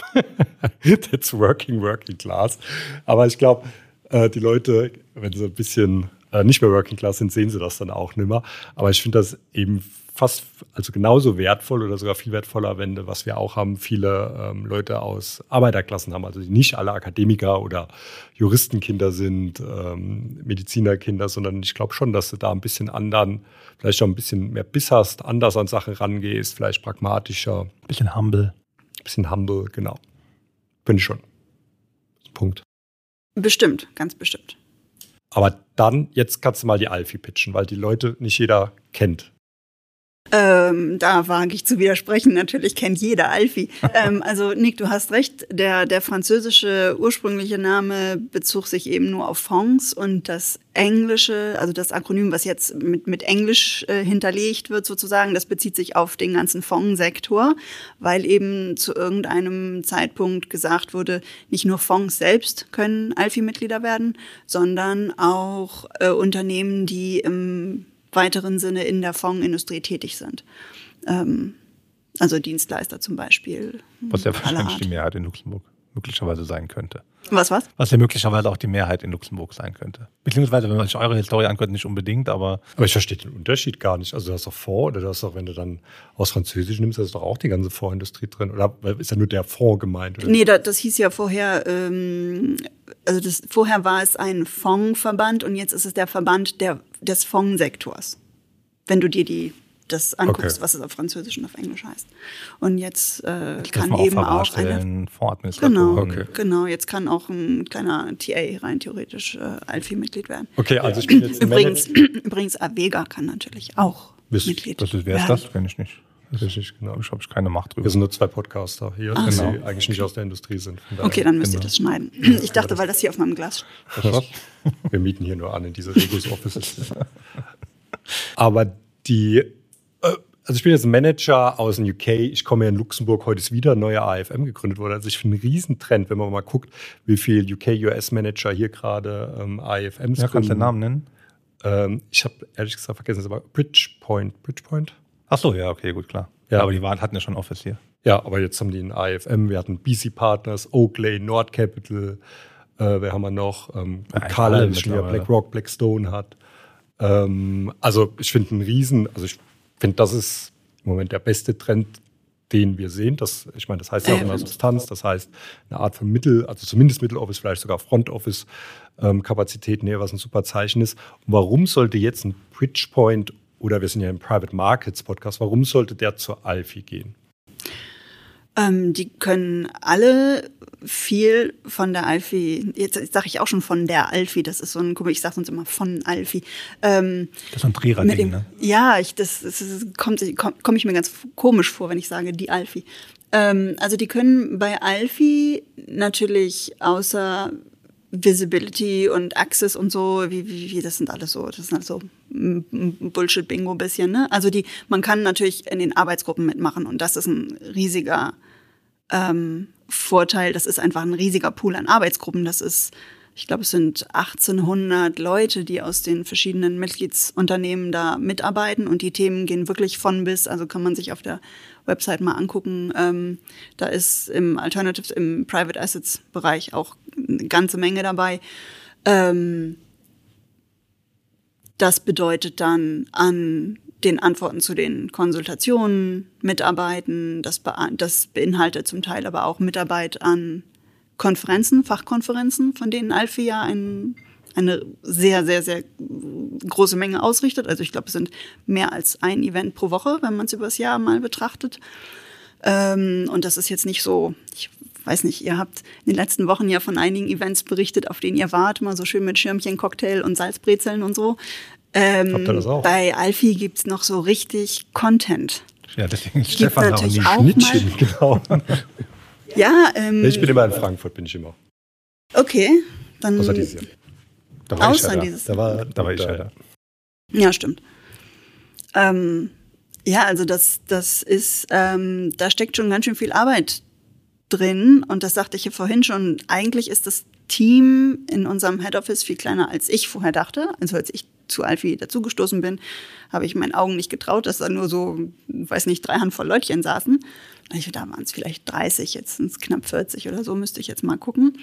*laughs* that's working, working class. Aber ich glaube, äh, die Leute, wenn sie ein bisschen äh, nicht mehr Working Class sind, sehen sie das dann auch nicht mehr. Aber ich finde das eben fast, also genauso wertvoll oder sogar viel wertvoller, wenn, was wir auch haben, viele ähm, Leute aus Arbeiterklassen haben, also die nicht alle Akademiker oder Juristenkinder sind, ähm, Medizinerkinder, sondern ich glaube schon, dass du da ein bisschen anderen, vielleicht auch ein bisschen mehr Biss hast, anders an Sachen rangehst, vielleicht pragmatischer. Ein bisschen humble. Ein bisschen humble, genau. Bin ich schon. Punkt. Bestimmt, ganz bestimmt. Aber dann, jetzt kannst du mal die Alfie pitchen, weil die Leute nicht jeder kennt. Ähm, da wage ich zu widersprechen. Natürlich kennt jeder Alfie. *laughs* ähm, also Nick, du hast recht. Der, der französische ursprüngliche Name bezog sich eben nur auf Fonds und das englische, also das Akronym, was jetzt mit, mit Englisch äh, hinterlegt wird sozusagen, das bezieht sich auf den ganzen Fondssektor, weil eben zu irgendeinem Zeitpunkt gesagt wurde, nicht nur Fonds selbst können Alfie-Mitglieder werden, sondern auch äh, Unternehmen, die im weiteren Sinne in der Fondsindustrie tätig sind. Ähm, also Dienstleister zum Beispiel. Was ja wahrscheinlich die Mehrheit in Luxemburg möglicherweise sein könnte. Was, was? Was ja möglicherweise auch die Mehrheit in Luxemburg sein könnte. Beziehungsweise, wenn man sich eure Historie anguckt, nicht unbedingt, aber. Aber ich verstehe den Unterschied gar nicht. Also, du hast doch Fonds oder du hast doch, wenn du dann aus Französisch nimmst, da ist doch auch die ganze Fondsindustrie drin. Oder ist ja nur der Fonds gemeint? Oder? Nee, da, das hieß ja vorher, ähm, also das, vorher war es ein Fondsverband und jetzt ist es der Verband der, des Fondssektors. Wenn du dir die das anguckst, Okay. was es auf Französisch und auf Englisch heißt. Und jetzt äh, kann man eben auch eine stellen, Fondsadministratoren. Genau, Okay. genau. Jetzt kann auch ein kleiner TA rein theoretisch äh, Alfie-Mitglied werden. Okay, also ich bin jetzt ein Übrigens, *clears throat* übrigens, Avega kann natürlich auch Wisst- Mitglied Das ist, wer ist das? Kenne ich nicht. Richtig, genau. ich habe keine Macht drüber. Wir sind nur zwei Podcaster hier, Ach die so. eigentlich nicht aus der Industrie sind. Okay, dann müsst ihr Genau. das schneiden. Ich dachte, weil das hier auf meinem Glas Was? *laughs* Wir mieten hier nur an in diese Regus Offices. Aber die, äh, also ich bin jetzt ein Manager aus dem UK. Ich komme ja in Luxemburg. Heute ist wieder ein neuer AFM gegründet worden. Also ich finde einen Riesentrend, wenn man mal guckt, wie viel UK-US-Manager hier gerade ähm, AFMs Ja, kannst du gründen. den Namen nennen? Ähm, ich habe ehrlich gesagt vergessen, aber Bridgepoint. Bridgepoint? Ach so, ja, okay, gut, klar. Ja. Aber die waren, hatten ja schon Office hier. Ja, aber jetzt haben die einen AFM. Wir hatten BC Partners, Oakley, Nord Capital. Äh, wer haben wir noch? Ähm, Ja, mittlerweile. BlackRock, Blackstone hat. Ähm, also ich finde einen Riesen, also ich finde, das ist im Moment der beste Trend, den wir sehen. Das, ich meine, das heißt ja auch immer ja. Substanz, das heißt eine Art von Mittel, also zumindest Mitteloffice, vielleicht sogar Front Office ähm, Kapazitäten her, was ein super Zeichen ist. Und warum sollte jetzt ein Bridgepoint oder wir sind ja im Private Markets Podcast, warum sollte der zur Alfie gehen? Ähm, die können alle viel von der Alfie, jetzt sage ich auch schon von der Alfie, das ist so ein, guck mal, ich sage sonst immer von Alfie. Ähm, Das ist so ein Trierer Ding, dem, ne? Ja, ich, das, das, das kommt, komme komm ich mir ganz komisch vor, wenn ich sage die Alfie. Ähm, also die können bei Alfie natürlich außer Visibility und Access und so, wie, wie, wie das sind alles so, das sind alles so mm, Bullshit-Bingo bisschen, ne? Also die, man kann natürlich in den Arbeitsgruppen mitmachen und das ist ein riesiger ähm, Vorteil. Das ist einfach ein riesiger Pool an Arbeitsgruppen. Das ist, ich glaube, es sind 1800 Leute, die aus den verschiedenen Mitgliedsunternehmen da mitarbeiten und die Themen gehen wirklich von bis. Also kann man sich auf der Website mal angucken. Ähm, da ist im Alternatives, im Private Assets Bereich auch eine ganze Menge dabei. Ähm, das bedeutet dann an den Antworten zu den Konsultationen mitarbeiten. Das, bea- das beinhaltet zum Teil aber auch Mitarbeit an Konferenzen, Fachkonferenzen, von denen Alfie ja ein, eine sehr, sehr, sehr große Menge ausrichtet. Also ich glaube, es sind mehr als ein Event pro Woche, wenn man es übers Jahr mal betrachtet. Ähm, und das ist jetzt nicht so, ich weiß nicht, ihr habt in den letzten Wochen ja von einigen Events berichtet, auf denen ihr wart, mal so schön mit Schirmchen, Cocktail und Salzbrezeln und so. Ähm, Habt ihr das auch? Bei Alfie gibt's noch so richtig Content. Ja, deswegen ist Stefan da auch auch Schnittchen, genau. *laughs* Ja, ähm, Ich bin immer in Frankfurt, bin ich immer. okay. Dann, Außer dieses Jahr. Da war ich außer ja da. dieses Da war, Da war ich ja da. Ja, stimmt. Ähm, ja, also das, das ist, ähm, da steckt schon ganz schön viel Arbeit drin. Und das sagte ich ja vorhin schon. Eigentlich ist das Team in unserem Head Office viel kleiner, als ich vorher dachte. Also als ich zu Alfie dazugestoßen bin, habe ich meinen Augen nicht getraut, dass da nur so, weiß nicht, drei Handvoll Leutchen saßen. Da waren es vielleicht 30, jetzt sind es knapp 40 oder so, müsste ich jetzt mal gucken.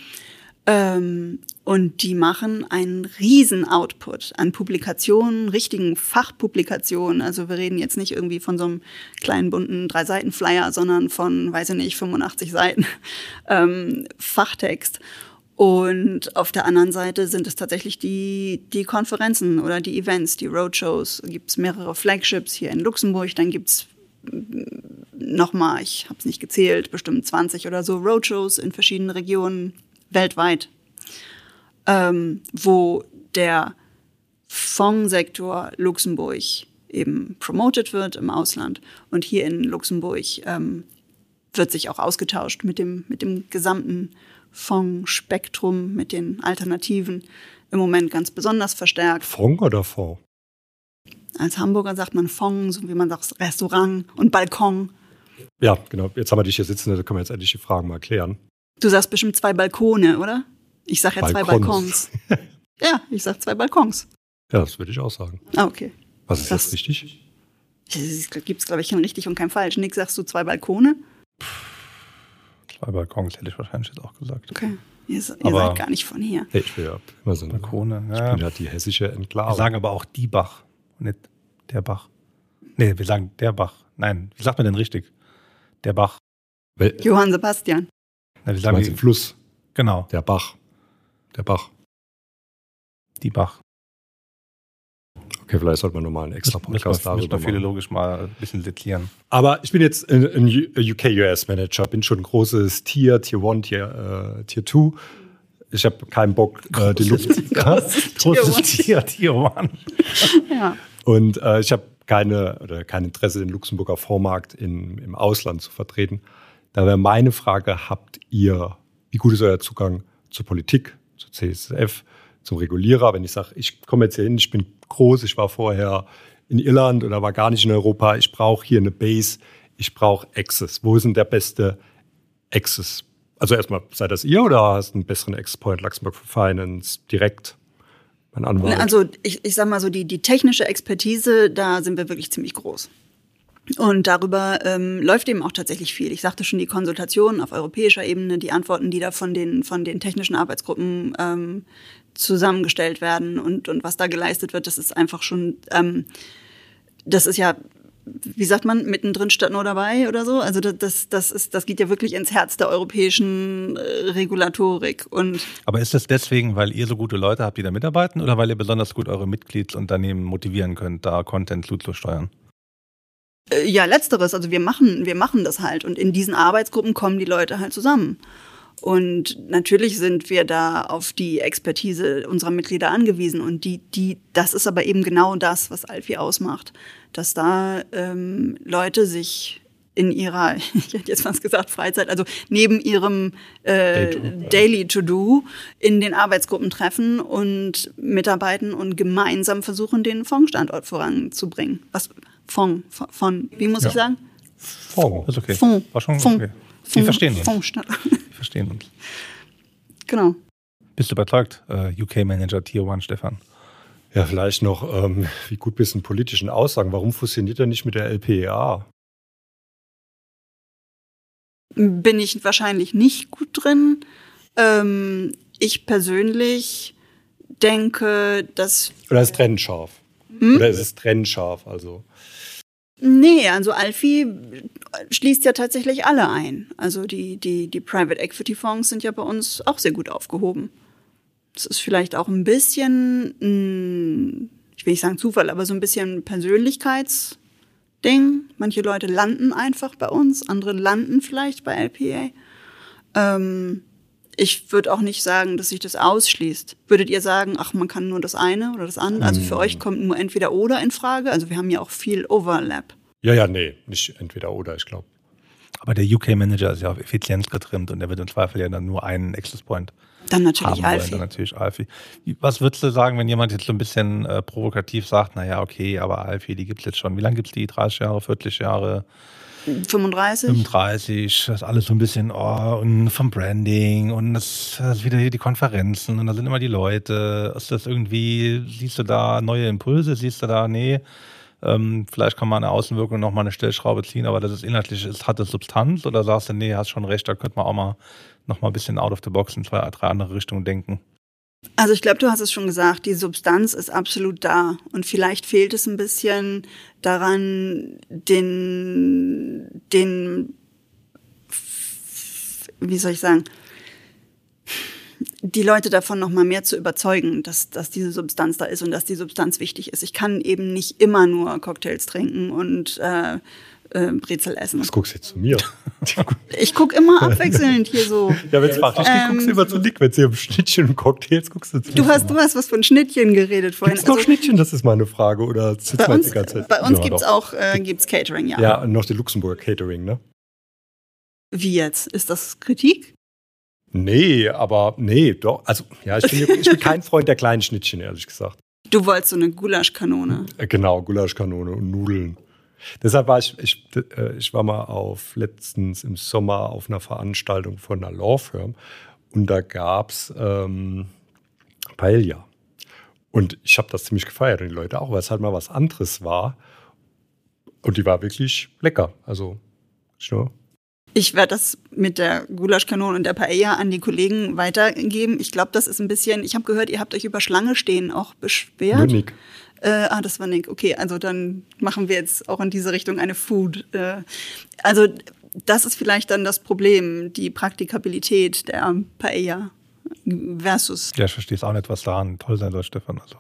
Ähm, und die machen einen riesen Output an Publikationen, richtigen Fachpublikationen. Also wir reden jetzt nicht irgendwie von so einem kleinen bunten Drei-Seiten-Flyer, sondern von, weiß ich nicht, 85 Seiten *laughs* ähm, Fachtext. Und auf der anderen Seite sind es tatsächlich die, die Konferenzen oder die Events, die Roadshows. Gibt es mehrere Flagships hier in Luxemburg, dann gibt's nochmal, ich habe es nicht gezählt, bestimmt 20 oder so Roadshows in verschiedenen Regionen weltweit, ähm, wo der Fondssektor Luxemburg eben promoted wird im Ausland. Und hier in Luxemburg ähm, wird sich auch ausgetauscht mit dem, mit dem gesamten Fondsspektrum, mit den Alternativen. Im Moment ganz besonders verstärkt. Fond oder Fond? Als Hamburger sagt man Fonds, so wie man sagt Restaurant und Balkon. Ja, genau. Jetzt haben wir dich hier sitzen, da können wir jetzt endlich die Fragen mal klären. Du sagst bestimmt zwei Balkone, oder? Ich sag ja zwei Balkons. Balkons. *laughs* ja, ich sag zwei Balkons. Ja, das würde ich auch sagen. Ah, okay. Was ist Das- jetzt richtig? Es gibt, glaube ich, kein richtig und kein falsch. Nick, sagst du zwei Balkone? Zwei Balkons hätte ich wahrscheinlich jetzt auch gesagt. Okay. Ihr, ihr Aber- seid gar nicht von hier. Hey, ich will ja immer so eine, Balkone, ich ja. bin ja die hessische Wir Enklave. sagen aber auch die Bach, nicht der Bach. Nee, wir sagen der Bach. Nein, wie sagt man denn richtig? Der Bach. Johann Sebastian. Na, sagen meinst den Fluss, genau, der Bach. Der Bach. die Bach. Okay, vielleicht sollte man nochmal einen extra Podcast darüber machen. philologisch mal ein bisschen sezieren. Aber ich bin jetzt ein, ein UK-US-Manager, bin schon ein großes Tier, Tier 1, Tier, äh, Tier 2. Ich habe keinen Bock, äh, den Lux Großes Großes Tier Tier, Tier One. *laughs* Ja. Und äh, ich habe keine oder kein Interesse, den Luxemburger Fondsmarkt in, im Ausland zu vertreten. Da wäre meine Frage, habt ihr, wie gut ist euer Zugang zur Politik, zur CSF, zum Regulierer? Wenn ich sage, ich komme jetzt hier hin, ich bin groß, ich war vorher in Irland oder war gar nicht in Europa, ich brauche hier eine Base, ich brauche Access. Wo ist denn der beste Access? Also erstmal, seid das ihr oder hast du einen besseren Access-Point, Luxemburg for Finance, direkt? Mein Anwalt. Also ich, ich sag mal so, die, die technische Expertise, da sind wir wirklich ziemlich groß. Und darüber ähm, läuft eben auch tatsächlich viel. Ich sagte schon, die Konsultationen auf europäischer Ebene, die Antworten, die da von den, von den technischen Arbeitsgruppen ähm, zusammengestellt werden und, und was da geleistet wird, das ist einfach schon, ähm, das ist ja, wie sagt man, mittendrin statt nur dabei oder so. Also das, das, ist, das geht ja wirklich ins Herz der europäischen äh, Regulatorik. Und Aber ist das deswegen, weil ihr so gute Leute habt, die da mitarbeiten oder weil ihr besonders gut eure Mitgliedsunternehmen motivieren könnt, da Content zuzusteuern? Äh, Ja, letzteres. Also wir machen, wir machen das halt. Und in diesen Arbeitsgruppen kommen die Leute halt zusammen. Und natürlich sind wir da auf die Expertise unserer Mitglieder angewiesen. Und die, die, das ist aber eben genau das, was Alfie ausmacht. Dass da ähm, Leute sich in ihrer, *laughs* ich hätte jetzt fast gesagt, Freizeit, also neben ihrem äh. Daily To-Do in den Arbeitsgruppen treffen und mitarbeiten und gemeinsam versuchen, den Fondsstandort voranzubringen. Was Fonds, von, wie muss Ja. ich sagen? Fonds. Ist okay. Fonds. War schon Fonds. okay. Wir verstehen uns. Fondsstandort. Wir verstehen uns. *laughs* genau. Bist du überzeugt, äh, UK-Manager Tier One, Stefan? Ja, vielleicht noch, ähm, wie gut bist du in politischen Aussagen? Warum fusioniert er nicht mit der LPEA? Bin ich wahrscheinlich nicht gut drin. Ähm, ich persönlich denke, dass Oder ist es trennscharf? Hm? Oder ist es trennscharf? Also, Nee, also Alfie schließt ja tatsächlich alle ein. Also die, die, die Private Equity Fonds sind ja bei uns auch sehr gut aufgehoben. Das ist vielleicht auch ein bisschen, ich will nicht sagen Zufall, aber so ein bisschen Persönlichkeitsding. Manche Leute landen einfach bei uns, andere landen vielleicht bei LPA. Ähm, ich würde auch nicht sagen, dass sich das ausschließt. Würdet ihr sagen, ach, man kann nur das eine oder das andere? Also für euch kommt nur entweder oder in Frage. Also wir haben ja auch viel Overlap. ja, ja, nee, nicht entweder oder, ich glaube. Aber der UK-Manager ist ja auf Effizienz getrimmt und der wird im Zweifel ja dann nur einen Access Point Dann natürlich haben wollen. Alfie. Dann natürlich Alfie. Was würdest du sagen, wenn jemand jetzt so ein bisschen äh, provokativ sagt, naja, okay, aber Alfie, die gibt's jetzt schon. Wie lange gibt's die? 30 Jahre, 40 Jahre? 35? 35, das ist alles so ein bisschen, oh, und vom Branding und das, das wieder hier die Konferenzen und da sind immer die Leute. Ist das irgendwie, siehst du da neue Impulse, siehst du da, nee, ähm, vielleicht kann man eine Außenwirkung noch mal eine Stellschraube ziehen, aber das ist inhaltlich, ist, hat das Substanz oder sagst du, nee, hast schon recht, da könnte man auch mal noch mal ein bisschen out of the box in zwei, drei andere Richtungen denken. Also ich glaube, du hast es schon gesagt, die Substanz ist absolut da. Und vielleicht fehlt es ein bisschen daran, den, den, wie soll ich sagen, die Leute davon noch mal mehr zu überzeugen, dass, dass diese Substanz da ist und dass die Substanz wichtig ist. Ich kann eben nicht immer nur Cocktails trinken und äh, äh, Brezel essen. Was guckst du jetzt zu mir? *laughs* Ich gucke immer abwechselnd hier so. ja, wenn es fachlich geht, guckst du immer zu Nick. Wenn es hier um Schnittchen und Cocktails guckst du zu Du hast, du hast was von Schnittchen geredet vorhin. Gibt's noch Also- Schnittchen? Das ist meine Frage. Oder sitzt Bei uns, die ganze Zeit? bei uns Ja, gibt's doch. auch äh, gibt's Catering, ja. Ja, noch die Luxemburger Catering, ne? Wie jetzt? Ist das Kritik? Nee, aber nee, doch. Also, ja, ich bin, ich bin *laughs* kein Freund der kleinen Schnittchen, ehrlich gesagt. Du wolltest so eine Gulaschkanone. Äh, Genau, Gulaschkanone und Nudeln. Deshalb war ich, ich, äh, ich war mal auf letztens im Sommer auf einer Veranstaltung von einer Law Firm und da gab's ähm, Paella. Und ich habe das ziemlich gefeiert und die Leute auch, weil es halt mal was anderes war. Und die war wirklich lecker. Also, ja. Ich werde das mit der Gulaschkanone und der Paella an die Kollegen weitergeben. Ich glaube, das ist ein bisschen, ich habe gehört, ihr habt euch über Schlange stehen auch beschwert. Nur Nick. Äh, ah, das war Nick. Okay, also dann machen wir jetzt auch in diese Richtung eine Food. Äh, also das ist vielleicht dann das Problem, die Praktikabilität der Paella versus. Ja, ich verstehe es auch nicht, was daran toll sein soll, Stefan. Also.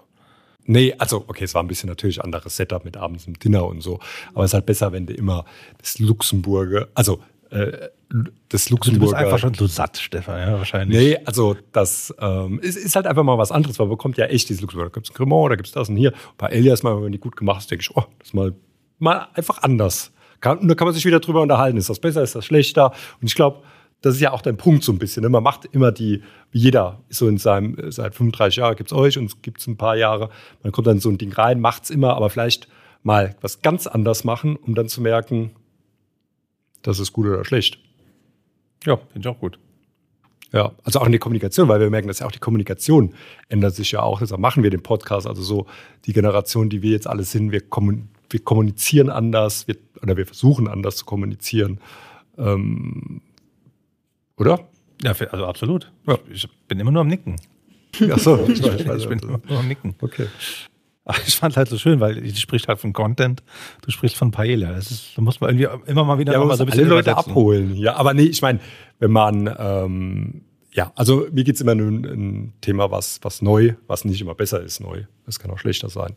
Nee, also okay, es war ein bisschen natürlich anderes Setup mit abends im Dinner und so. Aber es ist halt besser, wenn du immer das Luxemburger, also äh, das Luxemburger. Du bist einfach schon so satt, Stefan, ja, wahrscheinlich. Nee, also das ähm, ist, ist halt einfach mal was anderes, weil man bekommt ja echt dieses Luxemburger. Da gibt es ein Cremant, da gibt es das und hier. Bei Elias mal, wenn die gut gemacht ist, denke ich, oh, das ist mal, mal einfach anders. Kann, und da kann man sich wieder drüber unterhalten. Ist das besser, ist das schlechter? Und ich glaube, das ist ja auch dein Punkt so ein bisschen. Ne? Man macht immer die, wie jeder, so in seinem, seit 35 Jahren gibt es euch und es gibt es ein paar Jahre. Man kommt dann so ein Ding rein, macht es immer, aber vielleicht mal was ganz anders machen, um dann zu merken, das ist gut oder schlecht. Ja, finde ich auch gut. Ja, also auch in der Kommunikation, weil wir merken, dass ja auch die Kommunikation ändert sich ja auch. Deshalb machen wir den Podcast. Also so die Generation, die wir jetzt alle sind, wir, kommun wir kommunizieren anders, wir, oder wir versuchen anders zu kommunizieren. Ähm, oder? Ja, also absolut. Ja. Ich bin immer nur am Nicken. Ach so, *laughs* ich, ich bin immer nur am Nicken. Okay. *laughs* Ich fand halt so schön, weil die spricht halt von Content, du sprichst von Paella. Das ist, da muss man irgendwie immer mal wieder ja, mal so ein bisschen alle Leute abholen. Ja, aber nee, ich meine, wenn man ähm, ja, also mir geht's immer um ein Thema, was, was neu, was nicht immer besser ist, neu. Das kann auch schlechter sein.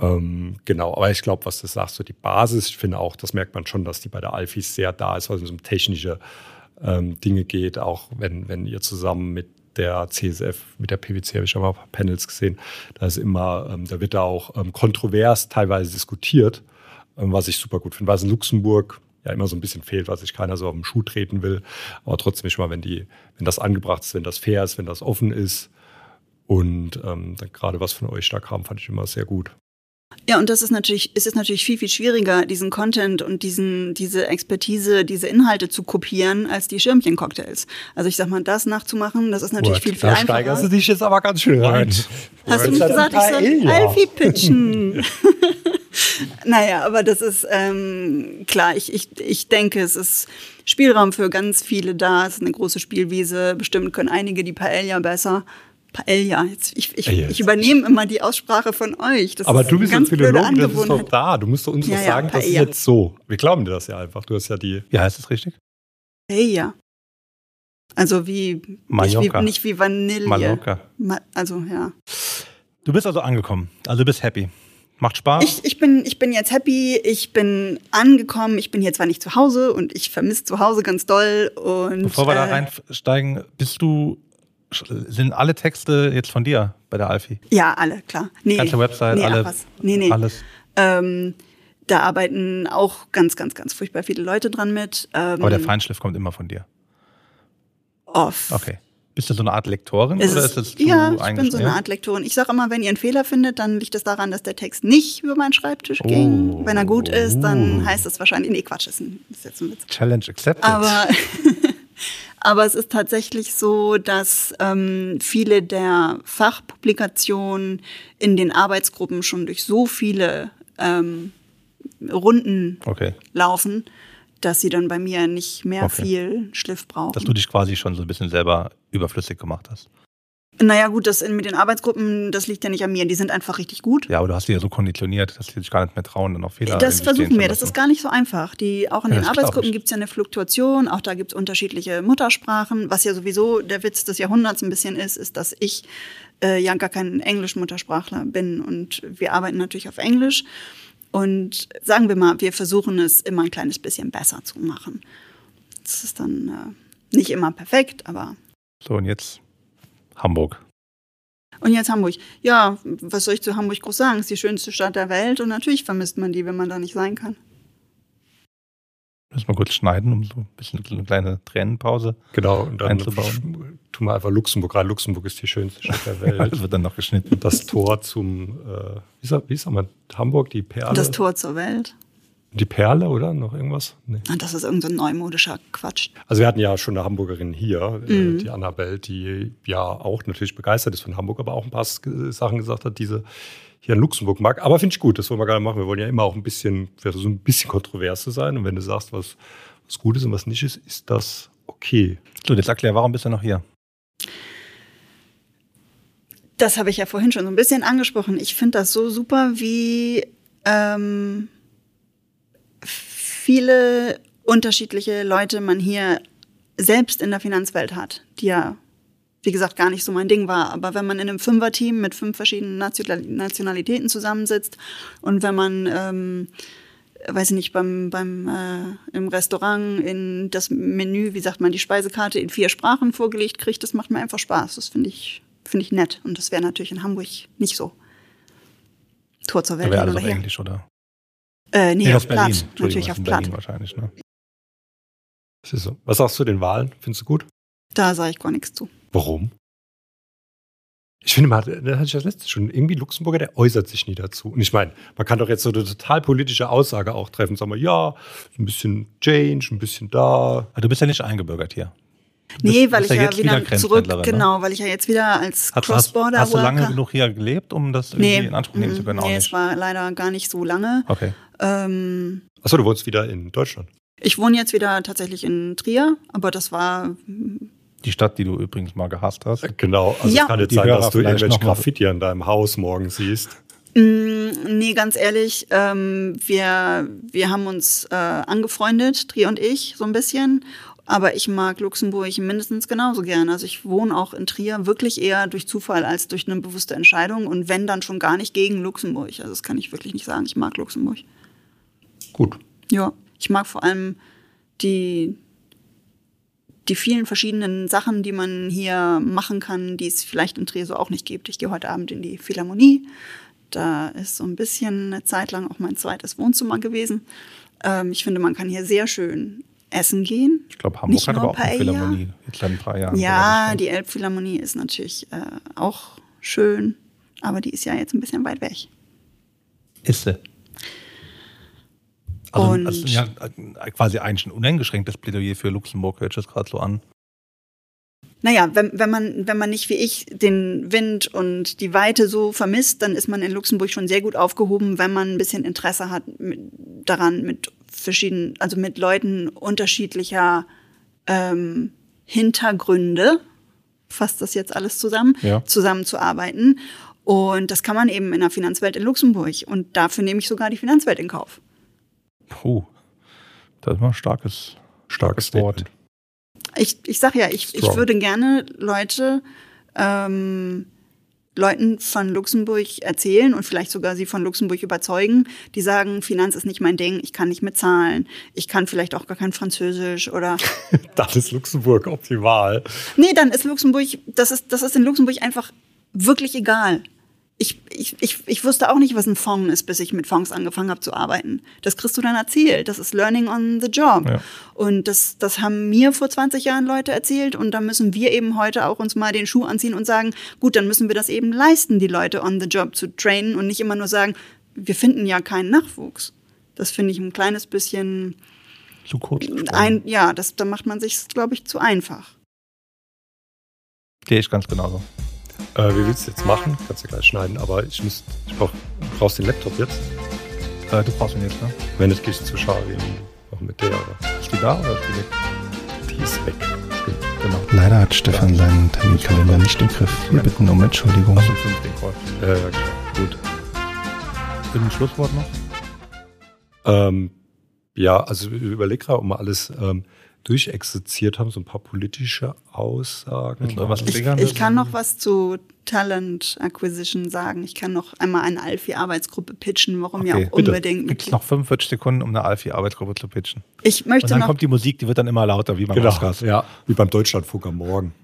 Ähm, genau, aber ich glaube, was du sagst, so die Basis, ich finde auch, das merkt man schon, dass die bei der Alfis sehr da ist, weil es um technische ähm, Dinge geht, auch wenn, wenn ihr zusammen mit der CSF, mit der PwC habe ich schon mal Panels gesehen, da ist immer, ähm, da wird da auch ähm, kontrovers teilweise diskutiert, ähm, was ich super gut finde, es in Luxemburg ja immer so ein bisschen fehlt, was sich keiner so auf den Schuh treten will. Aber trotzdem ist mal, wenn die, wenn das angebracht ist, wenn das fair ist, wenn das offen ist. Und ähm, gerade was von euch da kam, fand ich immer sehr gut. Ja, und das ist natürlich, es ist natürlich viel, viel schwieriger, diesen Content und diesen, diese Expertise, diese Inhalte zu kopieren, als die Schirmchen-Cocktails. Also ich sag mal, das nachzumachen, das ist natürlich What? viel, viel da einfacher. Da steigerst du dich jetzt aber ganz schön rein. Hast du nicht gesagt, ich soll Alfie *laughs* pitchen? *laughs* naja, aber das ist ähm, klar, ich, ich, ich denke, es ist Spielraum für ganz viele da. Es ist eine große Spielwiese. Bestimmt können einige die Paella besser. Paella. Jetzt, ich, ich, ich übernehme immer die Aussprache von euch. Das Aber du bist ein Philologe, das ist doch da. Du musst uns ja, doch sagen, ja, das ist jetzt so. Wir glauben dir das ja einfach. Du hast ja die. Wie heißt es richtig? Paella. Also wie nicht, wie nicht wie Vanille. Mallorca. Ma also ja. Du bist also angekommen. Also du bist happy. Macht Spaß? Ich, ich, bin, ich bin jetzt happy, ich bin angekommen, ich bin hier zwar nicht zu Hause und ich vermisse zu Hause ganz doll. Und, Bevor wir äh, da reinsteigen, bist du sind alle Texte jetzt von dir bei der Alfie? Ja, alle, klar. Nee, Ganze Website, nee, alle, nee, nee. alles. Ähm, da arbeiten auch ganz, ganz, ganz furchtbar viele Leute dran mit. Ähm, Aber der Feinschliff kommt immer von dir? Off. Okay. Bist du so eine Art Lektorin ist oder ist das Ja, ich bin so eine Art Lektorin. Ich sage immer, wenn ihr einen Fehler findet, dann liegt es das daran, dass der Text nicht über meinen Schreibtisch oh. ging. Wenn er gut ist, dann heißt das wahrscheinlich, nee, Quatsch, ist, ein, ist jetzt ein Witz. Challenge accepted. Aber *laughs* *laughs* Aber es ist tatsächlich so, dass ähm, viele der Fachpublikationen in den Arbeitsgruppen schon durch so viele ähm, Runden okay. laufen, dass sie dann bei mir nicht mehr okay. viel Schliff brauchen. Dass du dich quasi schon so ein bisschen selber überflüssig gemacht hast. Naja, gut, das mit den Arbeitsgruppen, das liegt ja nicht an mir. Die sind einfach richtig gut. Ja, aber du hast die ja so konditioniert, dass die sich gar nicht mehr trauen, dann auch Fehler Das versuchen wir, das ist gar nicht so einfach. Die, auch in ja, den Arbeitsgruppen gibt es ja eine Fluktuation, auch da gibt es unterschiedliche Muttersprachen. Was ja sowieso der Witz des Jahrhunderts ein bisschen ist, ist, dass ich äh, ja gar kein Englisch-Muttersprachler bin und wir arbeiten natürlich auf Englisch. Und sagen wir mal, wir versuchen es immer ein kleines bisschen besser zu machen. Das ist dann äh, nicht immer perfekt, aber. So, und jetzt Hamburg. Und jetzt Hamburg. Ja, was soll ich zu Hamburg groß sagen? Es ist die schönste Stadt der Welt und natürlich vermisst man die, wenn man da nicht sein kann. Müssen wir kurz schneiden, um so ein bisschen eine kleine Tränenpause genau, und dann einzubauen. Tun wir einfach Luxemburg rein. Luxemburg ist die schönste Stadt der *laughs* Welt. das wird dann noch geschnitten. Das Tor zum, äh, wie, sagt, wie sagt man, Hamburg, die Perle? Das Tor zur Welt. Die Perle, oder? Noch irgendwas? Nee. Ah, das ist irgendein so neumodischer Quatsch. Also wir hatten ja schon eine Hamburgerin hier, äh, mhm. die Annabelle, die ja auch natürlich begeistert ist von Hamburg, aber auch ein paar Sachen gesagt hat, diese hier in Luxemburg mag. Aber finde ich gut, das wollen wir gerne machen. Wir wollen ja immer auch ein bisschen, so ein bisschen kontrovers zu sein. Und wenn du sagst, was, was gut ist und was nicht ist, ist das okay. So, jetzt erklär, warum bist du noch hier? Das habe ich ja vorhin schon so ein bisschen angesprochen. Ich finde das so super, wie ähm, viele unterschiedliche Leute man hier selbst in der Finanzwelt hat, die ja, wie gesagt, gar nicht so mein Ding war. Aber wenn man in einem Fünfer-Team mit fünf verschiedenen Nationalitäten zusammensitzt und wenn man, ähm, weiß ich nicht, beim, beim äh, im Restaurant in das Menü, wie sagt man, die Speisekarte in vier Sprachen vorgelegt kriegt, das macht mir einfach Spaß. Das finde ich, finde ich nett. Und das wäre natürlich in Hamburg nicht so. Tor zur Welt. Wäre alles auf Englisch, oder? Äh, nee, Nee, auf. Platt. Natürlich auf Berlin Platt. wahrscheinlich, ne? Das ist so. Was sagst du zu den Wahlen? Findest du gut? Da sage ich gar nichts zu. Warum? Ich finde, man hat, da hatte ich das letzte schon, irgendwie Luxemburger, der äußert sich nie dazu. Und ich meine, man kann doch jetzt so eine total politische Aussage auch treffen. Sagen wir, ja, ein bisschen Change, ein bisschen da. Aber du bist ja nicht eingebürgert hier. Nee, bist- weil ich ja jetzt wieder zurück, Grenzpendlerin, ne? genau, weil ich ja jetzt wieder als Hast, hast, Cross-Border hast du lange genug hier gelebt, um das irgendwie Nee, in Anspruch nehmen mm, zu können? Nee, nicht. es war leider gar nicht so lange. Okay. Ähm, Achso, du wohnst wieder in Deutschland. ich wohne jetzt wieder tatsächlich in Trier, aber das war Die Stadt, die du übrigens mal gehasst hast. Genau. Also Ja. es kann jetzt Die sein, Hörer dass du irgendwelche Graffiti an deinem Haus morgen siehst. Mm, Nee, ganz ehrlich, ähm, wir, wir haben uns äh, angefreundet, Tri und ich, so ein bisschen. Aber ich mag Luxemburg mindestens genauso gern. Also ich wohne auch in Trier wirklich eher durch Zufall als durch eine bewusste Entscheidung. Und wenn, dann schon gar nicht gegen Luxemburg. Also das kann ich wirklich nicht sagen. Ich mag Luxemburg. Gut. Ja, ich mag vor allem die, die vielen verschiedenen Sachen, die man hier machen kann, die es vielleicht in Trier so auch nicht gibt. Ich gehe heute Abend in die Philharmonie. Da ist so ein bisschen eine Zeit lang auch mein zweites Wohnzimmer gewesen. Ähm, ich finde, man kann hier sehr schön essen gehen. Ich glaube, Hamburg Nicht hat aber auch eine. Philharmonie. Ein paar Jahren. Ja, die Elbphilharmonie ist natürlich äh, auch schön, aber die ist ja jetzt ein bisschen weit weg. Ist sie. Also, Und- das ist ja äh, quasi eigentlich ein uneingeschränktes Plädoyer für Luxemburg, hört sich das gerade so an. Naja, wenn, wenn, man, wenn man nicht wie ich den Wind und die Weite so vermisst, dann ist man in Luxemburg schon sehr gut aufgehoben, wenn man ein bisschen Interesse hat mit, daran, mit verschiedenen, also mit Leuten unterschiedlicher ähm, Hintergründe, fasst das jetzt alles zusammen, Ja. zusammenzuarbeiten. Und das kann man eben in der Finanzwelt in Luxemburg. Und dafür nehme ich sogar die Finanzwelt in Kauf. Puh. Das ist mal ein starkes, Starkes Wort. Ich, ich sag ja, ich, ich würde gerne Leute, ähm, Leuten von Luxemburg erzählen und vielleicht sogar sie von Luxemburg überzeugen, die sagen, Finanz ist nicht mein Ding, ich kann nicht mit Zahlen, ich kann vielleicht auch gar kein Französisch oder *laughs* Dann ist Luxemburg optimal. nee, dann ist Luxemburg, das ist, das ist in Luxemburg einfach wirklich egal. Ich, ich, ich, ich wusste auch nicht, was ein Fonds ist, bis ich mit Fonds angefangen habe zu arbeiten. Das kriegst du dann erzählt. Das ist Learning on the Job. Ja. Und das, das haben mir vor 20 Jahren Leute erzählt. Und da müssen wir eben heute auch uns mal den Schuh anziehen und sagen, gut, dann müssen wir das eben leisten, die Leute on the Job zu trainen und nicht immer nur sagen, wir finden ja keinen Nachwuchs. Das finde ich ein kleines bisschen Zu kurz. ein, ja, das, da macht man sich, glaube ich, zu einfach. Sehe ich ganz genauso. Äh, wie willst du jetzt machen? Kannst du gleich schneiden, aber ich muss, ich brauch, du brauchst den Laptop jetzt. Äh, du brauchst ihn jetzt, ne? Wenn nicht, gehe ich zu Sharin. Auch mit der, aber Ist die da oder ist die weg? die ist weg. Genau. Leider hat Stefan seinen Terminkalender nicht im Griff. Wir bitten um Entschuldigung. Du fünf den Call? Ja, ja, klar. Gut. Irgendein Schlusswort noch? Ähm, ja, also ich überlege gerade, ob wir alles ähm, durchexerziert haben, so ein paar politische Aussagen. Was Ich, ich kann noch was zu Talent Acquisition sagen. Ich kann noch einmal eine Alfie-Arbeitsgruppe pitchen, warum Okay, auch bitte. unbedingt. Gibt es noch 45 Sekunden, um eine Alfie-Arbeitsgruppe zu pitchen? Ich Und möchte dann noch kommt die Musik, die wird dann immer lauter, wie beim Genau, Oscars. ja, wie beim Deutschlandfunk am Morgen.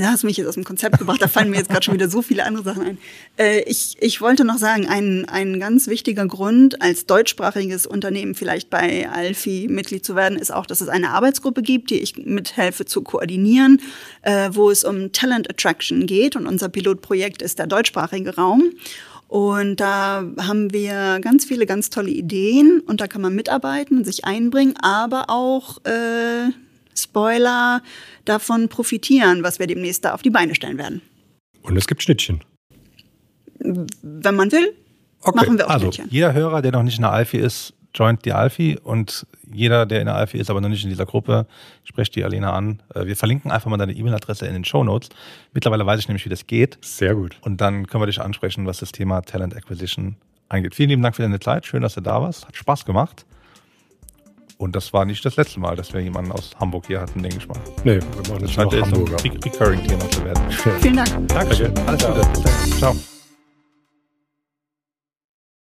Da hast du mich jetzt aus dem Konzept gebracht, da fallen mir jetzt gerade schon wieder so viele andere Sachen ein. Äh, ich, ich wollte noch sagen, ein, ein ganz wichtiger Grund, als deutschsprachiges Unternehmen vielleicht bei Alfie Mitglied zu werden, ist auch, dass es eine Arbeitsgruppe gibt, die ich mithelfe zu koordinieren, äh, wo es um Talent Attraction geht. Und unser Pilotprojekt ist der deutschsprachige Raum. Und da haben wir ganz viele ganz tolle Ideen und da kann man mitarbeiten, sich einbringen, aber auch äh, Spoiler davon profitieren, was wir demnächst da auf die Beine stellen werden. Und es gibt Schnittchen. Wenn man will, Okay. machen wir auch Also, Schnittchen. jeder Hörer, der noch nicht in der Alfie ist, joint die Alfie und jeder, der in der Alfie ist, aber noch nicht in dieser Gruppe, sprecht die Alena an. Äh, wir verlinken einfach mal deine E-Mail-Adresse in den Show Notes. Mittlerweile weiß ich nämlich, wie das geht. Sehr gut. Und dann können wir dich ansprechen, was das Thema Talent Acquisition angeht. Vielen lieben Dank für deine Zeit. Schön, dass du da warst. Hat Spaß gemacht. Und das war nicht das letzte Mal, dass wir jemanden aus Hamburg hier hatten, denke ich mal. Nee, wir machen Das scheint jetzt ein. Re- Recurring-Thema zu werden. *laughs* Vielen Dank. Dankeschön. Alles Gute. Ciao.